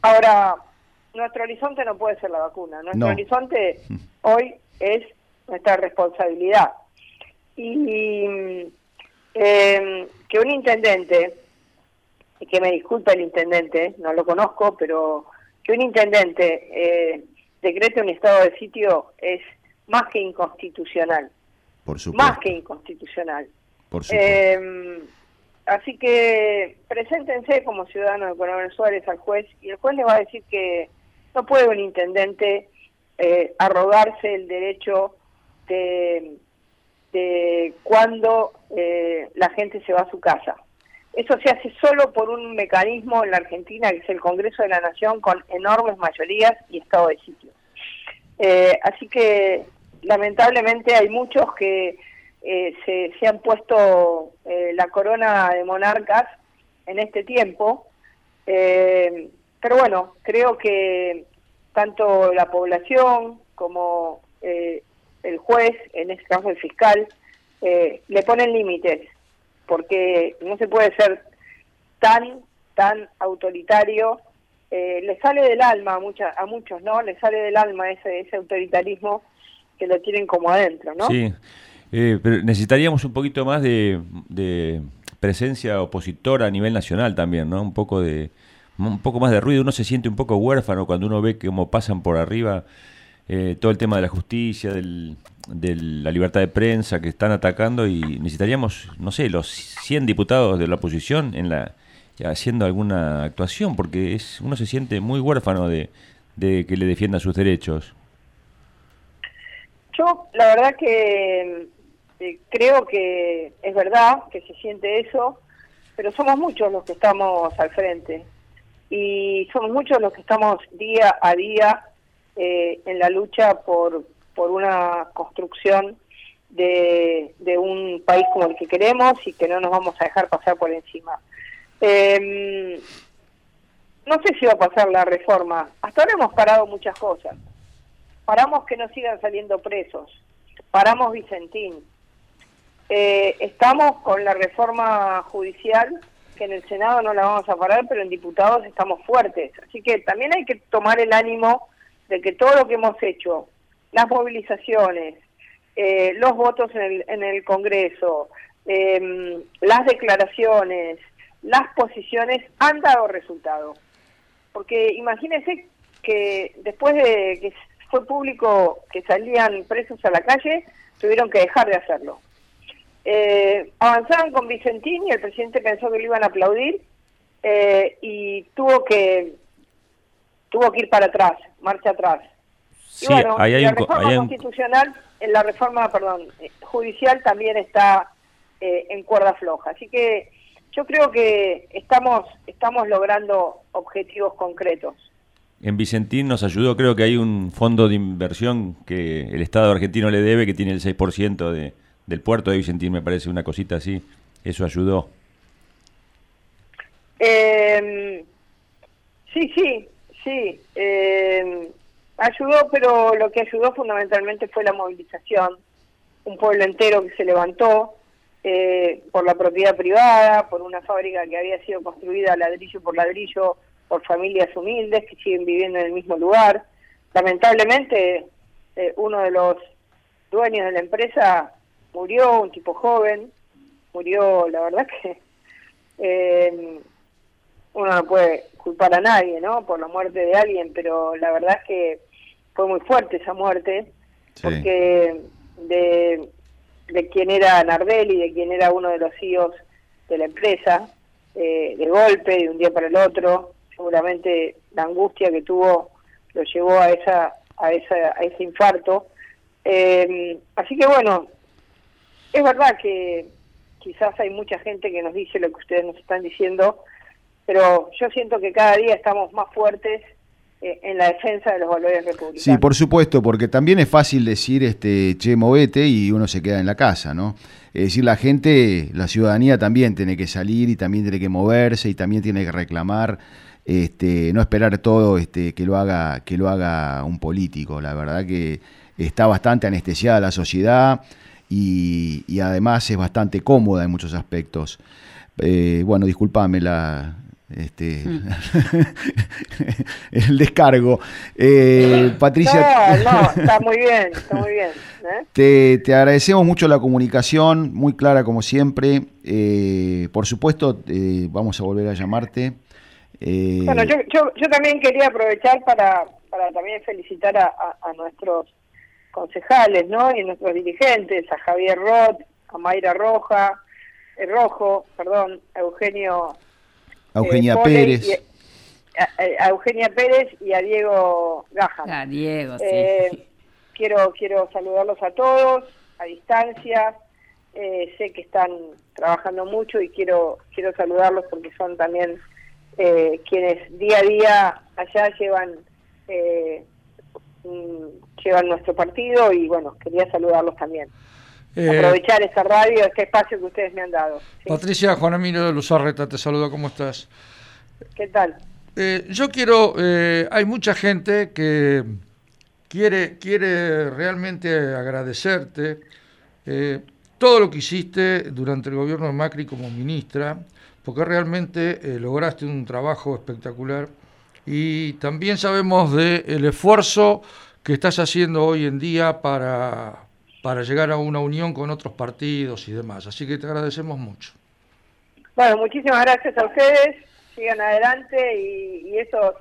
Ahora, nuestro horizonte no puede ser la vacuna. Nuestro horizonte hoy es nuestra responsabilidad. Y eh, que un intendente, y que me disculpe el intendente, no lo conozco, pero que un intendente eh, decrete un estado de sitio es más que inconstitucional. Por Más que inconstitucional. Por eh, así que preséntense como ciudadanos de Coronel Suárez al juez y el juez les va a decir que no puede un intendente eh, arrogarse el derecho de, de cuando eh, la gente se va a su casa. Eso se hace solo por un mecanismo en la Argentina que es el Congreso de la Nación con enormes mayorías y estado de sitio. Eh, así que lamentablemente hay muchos que eh, se, han puesto la corona de monarcas en este tiempo, pero bueno, creo que tanto la población como el juez, en este caso el fiscal, le ponen límites, porque no se puede ser tan, tan autoritario le sale del alma a, mucha, a muchos, ¿no? Le sale del alma ese, ese autoritarismo que lo tienen como adentro, ¿no? Sí, eh, pero necesitaríamos un poquito más de, presencia opositora a nivel nacional también, ¿no? Un poco de un poco más de ruido. Uno se siente un poco huérfano cuando uno ve cómo pasan por arriba eh, todo el tema de la justicia, del, de la libertad de prensa que están atacando y necesitaríamos, no sé, los 100 diputados de la oposición en la haciendo alguna actuación porque es uno se siente muy huérfano de, de que le defiendan sus derechos. Yo, la verdad que eh, creo que es verdad que se siente eso, pero somos muchos los que estamos al frente y somos muchos los que estamos día a día eh, en la lucha por, por una construcción de, de, un país como el que queremos y que no nos vamos a dejar pasar por encima. Eh, no sé si va a pasar la reforma. Hasta ahora hemos parado muchas cosas. Paramos que no sigan saliendo presos. Paramos Vicentín. Eh, estamos con la reforma judicial, que en el Senado no la vamos a parar, pero en diputados estamos fuertes. Así que también hay que tomar el ánimo de que todo lo que hemos hecho, las movilizaciones, eh, los votos en el, en el Congreso, em, las declaraciones, las posiciones han dado resultado. Porque imagínense que después de que fue público que salían presos a la calle, tuvieron que dejar de hacerlo. Eh, avanzaron con Vicentín y el presidente pensó que lo iban a aplaudir eh, y tuvo que tuvo que ir para atrás, marcha atrás. y bueno, la reforma constitucional, en la reforma, perdón, eh, judicial también está eh, en cuerda floja. Así que yo creo que estamos estamos logrando objetivos concretos. En Vicentín nos ayudó, creo que hay un fondo de inversión que el Estado argentino le debe, que tiene el 6% de, del puerto de Vicentín, me parece una cosita así. ¿Eso ayudó? Eh, sí, sí, sí. Eh, ayudó, pero lo que ayudó fundamentalmente fue la movilización. Un pueblo entero que se levantó eh, por la propiedad privada, por una fábrica que había sido construida ladrillo por ladrillo por familias humildes que siguen viviendo en el mismo lugar. Lamentablemente, eh, uno de los dueños de la empresa murió un tipo joven, murió, la verdad que eh, uno no puede culpar a nadie, ¿no? Por la muerte de alguien, pero la verdad es que fue muy fuerte esa muerte, porque de, de quien era Nardelli, de quien era uno de los CEOs de la empresa, eh, de golpe, de un día para el otro, seguramente la angustia que tuvo lo llevó a esa a, esa, a ese infarto. Eh, así que bueno, es verdad que quizás hay mucha gente que nos dice lo que ustedes nos están diciendo, pero yo siento que cada día estamos más fuertes eh, en la defensa de los valores republicanos. Sí, por supuesto, porque también es fácil decir, este, che, movete y uno se queda en la casa, ¿no? Es decir, la gente, la ciudadanía también tiene que salir y también tiene que moverse y también tiene que reclamar, este, no esperar todo este, que lo haga, que lo haga un político. La verdad que está bastante anestesiada la sociedad y, además es bastante cómoda en muchos aspectos. Eh, bueno, discúlpame la, este, mm. el descargo. Eh, Patricia. No, no, está muy bien, está muy bien. ¿eh? Te, te, agradecemos mucho la comunicación, muy clara como siempre. Eh, por supuesto, eh, vamos a volver a llamarte. bueno, yo, yo, yo, también quería aprovechar para, para también felicitar a, a, a nuestros concejales, ¿no? Y nuestros dirigentes, a Javier Roth, a Mayra Roja, eh, Rojo, perdón, a Eugenio A Eugenia eh, Pole Pérez. y- a, a Eugenia Pérez y a Diego Gaja. A Diego, sí. Eh, quiero, quiero saludarlos a todos, a distancia. Eh, sé que están trabajando mucho y quiero, quiero saludarlos porque son también eh, quienes día a día allá llevan, eh, llevan nuestro partido y bueno, quería saludarlos también. Eh, Aprovechar esta radio, este espacio que ustedes me han dado. ¿sí? Patricia Juan Emilio de Luzarreta, te saludo, ¿cómo estás? ¿Qué tal? Eh, yo quiero, eh, hay mucha gente que quiere, quiere realmente agradecerte eh, todo lo que hiciste durante el gobierno de Macri como ministra, porque realmente eh, lograste un trabajo espectacular y también sabemos del esfuerzo que estás haciendo hoy en día para, para llegar a una unión con otros partidos y demás. Así que te agradecemos mucho. Bueno, muchísimas gracias a ustedes. Sigan adelante y, y esos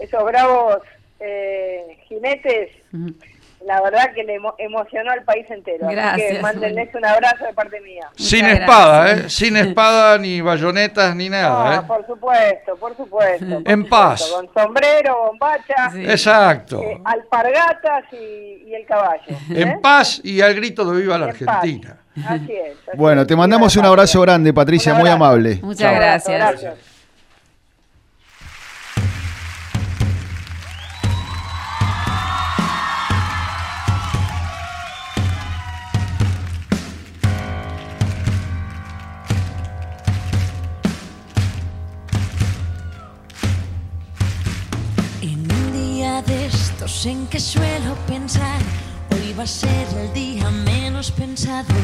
esos bravos eh, jinetes, la verdad que le emo- emocionó al país entero. Así que Gracias. mándenles un abrazo de parte mía. Sin espada, ¿eh? Sin espada, ni bayonetas, ni nada, Ah, ¿eh? por supuesto, por supuesto. por En supuesto, paz. Con sombrero, bombacha, Exacto. eh, alpargatas y, y el caballo. ¿eh? En paz y al grito de viva la En paz. Argentina. Así es. así Bueno, te mandamos un abrazo grande, Patricia, muy amable. Muchas Chao. gracias. Gracias. Suelo pensar, hoy va a ser el día menos pensado.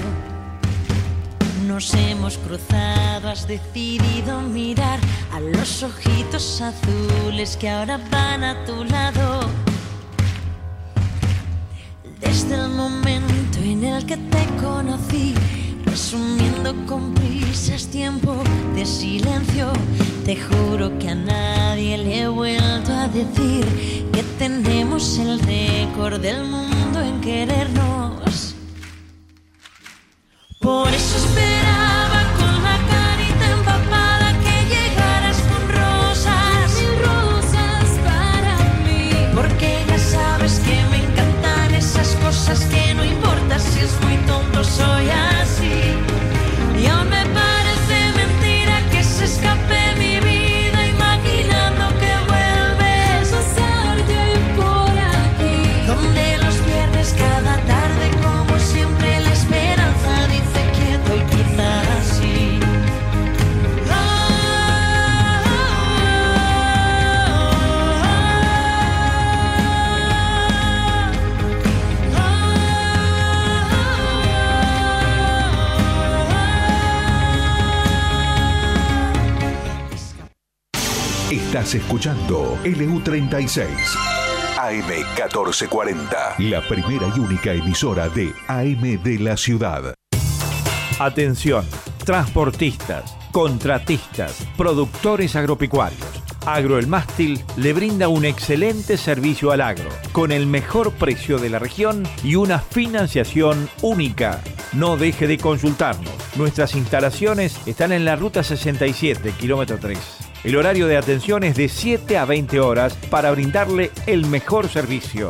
Nos hemos cruzado, has decidido mirar a los ojitos azules que ahora van a tu lado. Desde el momento en el que te conocí, resumiendo con prisas tiempo de silencio, te juro que a nadie le he vuelto a decir que tenemos el récord del mundo en querernos. Por eso esperaba Escuchando LU36 AM1440, la primera y única emisora de AM de la ciudad. Atención, transportistas, contratistas, productores agropecuarios. Agro El Mástil le brinda un excelente servicio al agro, con el mejor precio de la región y una financiación única. No deje de consultarnos. Nuestras instalaciones están en la ruta 67, kilómetro 3. El horario de atención es de 7 a 20 horas para brindarle el mejor servicio.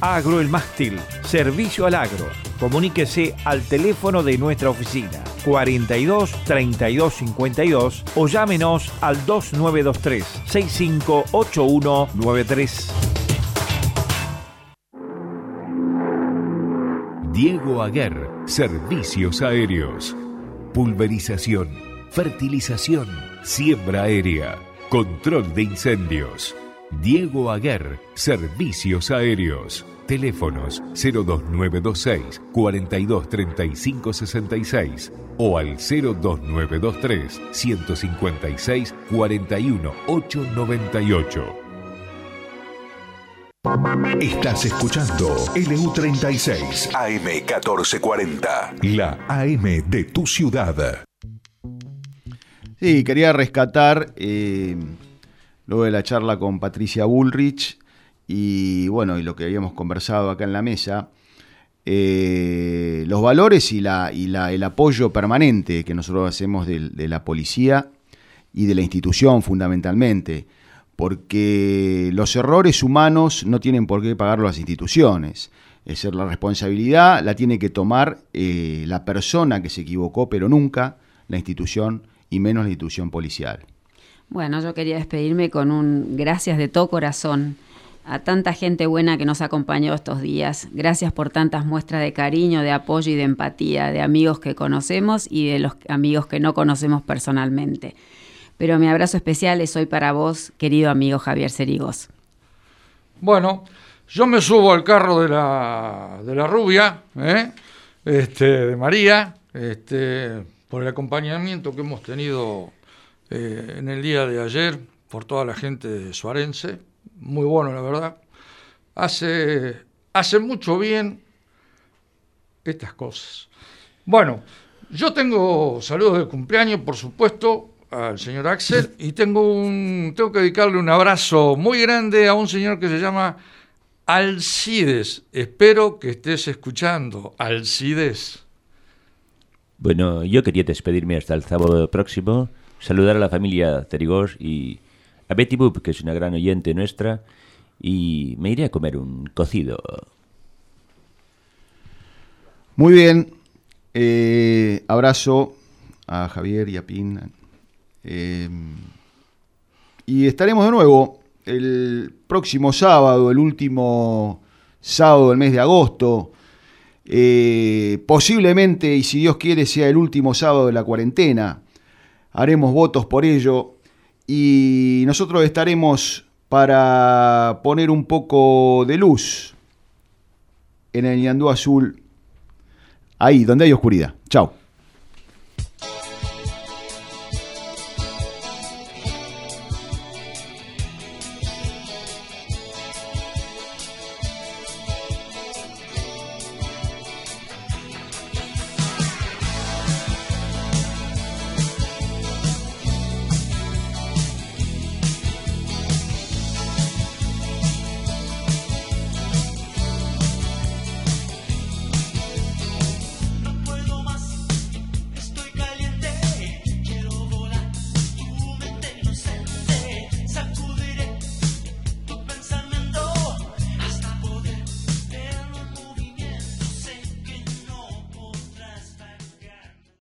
Agro El Mástil, servicio al agro. Comuníquese al teléfono de nuestra oficina 42 32 52 o llámenos al 2923 658193. Diego Aguer, Servicios Aéreos. Pulverización, fertilización, siembra aérea, control de incendios. Diego Aguer, Servicios Aéreos. Teléfonos 02926 4235 66 o al 02923 156 41 898. Estás escuchando LU36 AM1440, la AM de tu ciudad. Sí, quería rescatar, eh, luego de la charla con Patricia Bullrich y bueno, y lo que habíamos conversado acá en la mesa, eh, los valores y, la, y la- el apoyo permanente que nosotros hacemos del- de, la policía y de la institución fundamentalmente, porque los errores humanos no tienen por qué pagar las instituciones. Es decir, la responsabilidad la tiene que tomar eh, la persona que se equivocó, pero nunca la institución y menos la institución policial. Bueno, yo quería despedirme con un gracias de todo corazón a tanta gente buena que nos acompañó estos días. Gracias por tantas muestras de cariño, de apoyo y de empatía, de amigos que conocemos y de los amigos que no conocemos personalmente. Pero mi abrazo especial es hoy para vos, querido amigo Javier Cerigos. Bueno, yo me subo al carro de la, de la rubia, ¿eh? este, de María, este, por el acompañamiento que hemos tenido eh, en el día de ayer por toda la gente Suarense. Muy bueno, la verdad. Hace, hace mucho bien estas cosas. Bueno, yo tengo saludos de cumpleaños, por supuesto, al señor Axel, y tengo, un, tengo que dedicarle un abrazo muy grande a un señor que se llama Alcides. Espero que estés escuchando, Alcides. Bueno, yo quería despedirme hasta el sábado próximo, saludar a la familia Cerigós y a Betty Boop, que es una gran oyente nuestra, y me iré a comer un cocido. Muy bien, eh, abrazo a Javier y a Pin. Eh, y estaremos de nuevo el próximo sábado, el último sábado del mes de agosto. Eh, posiblemente, y si Dios quiere, sea el último sábado de la cuarentena. Haremos votos por ello. Y nosotros estaremos para poner un poco de luz en el Ñandú Azul, ahí donde hay oscuridad. Chao.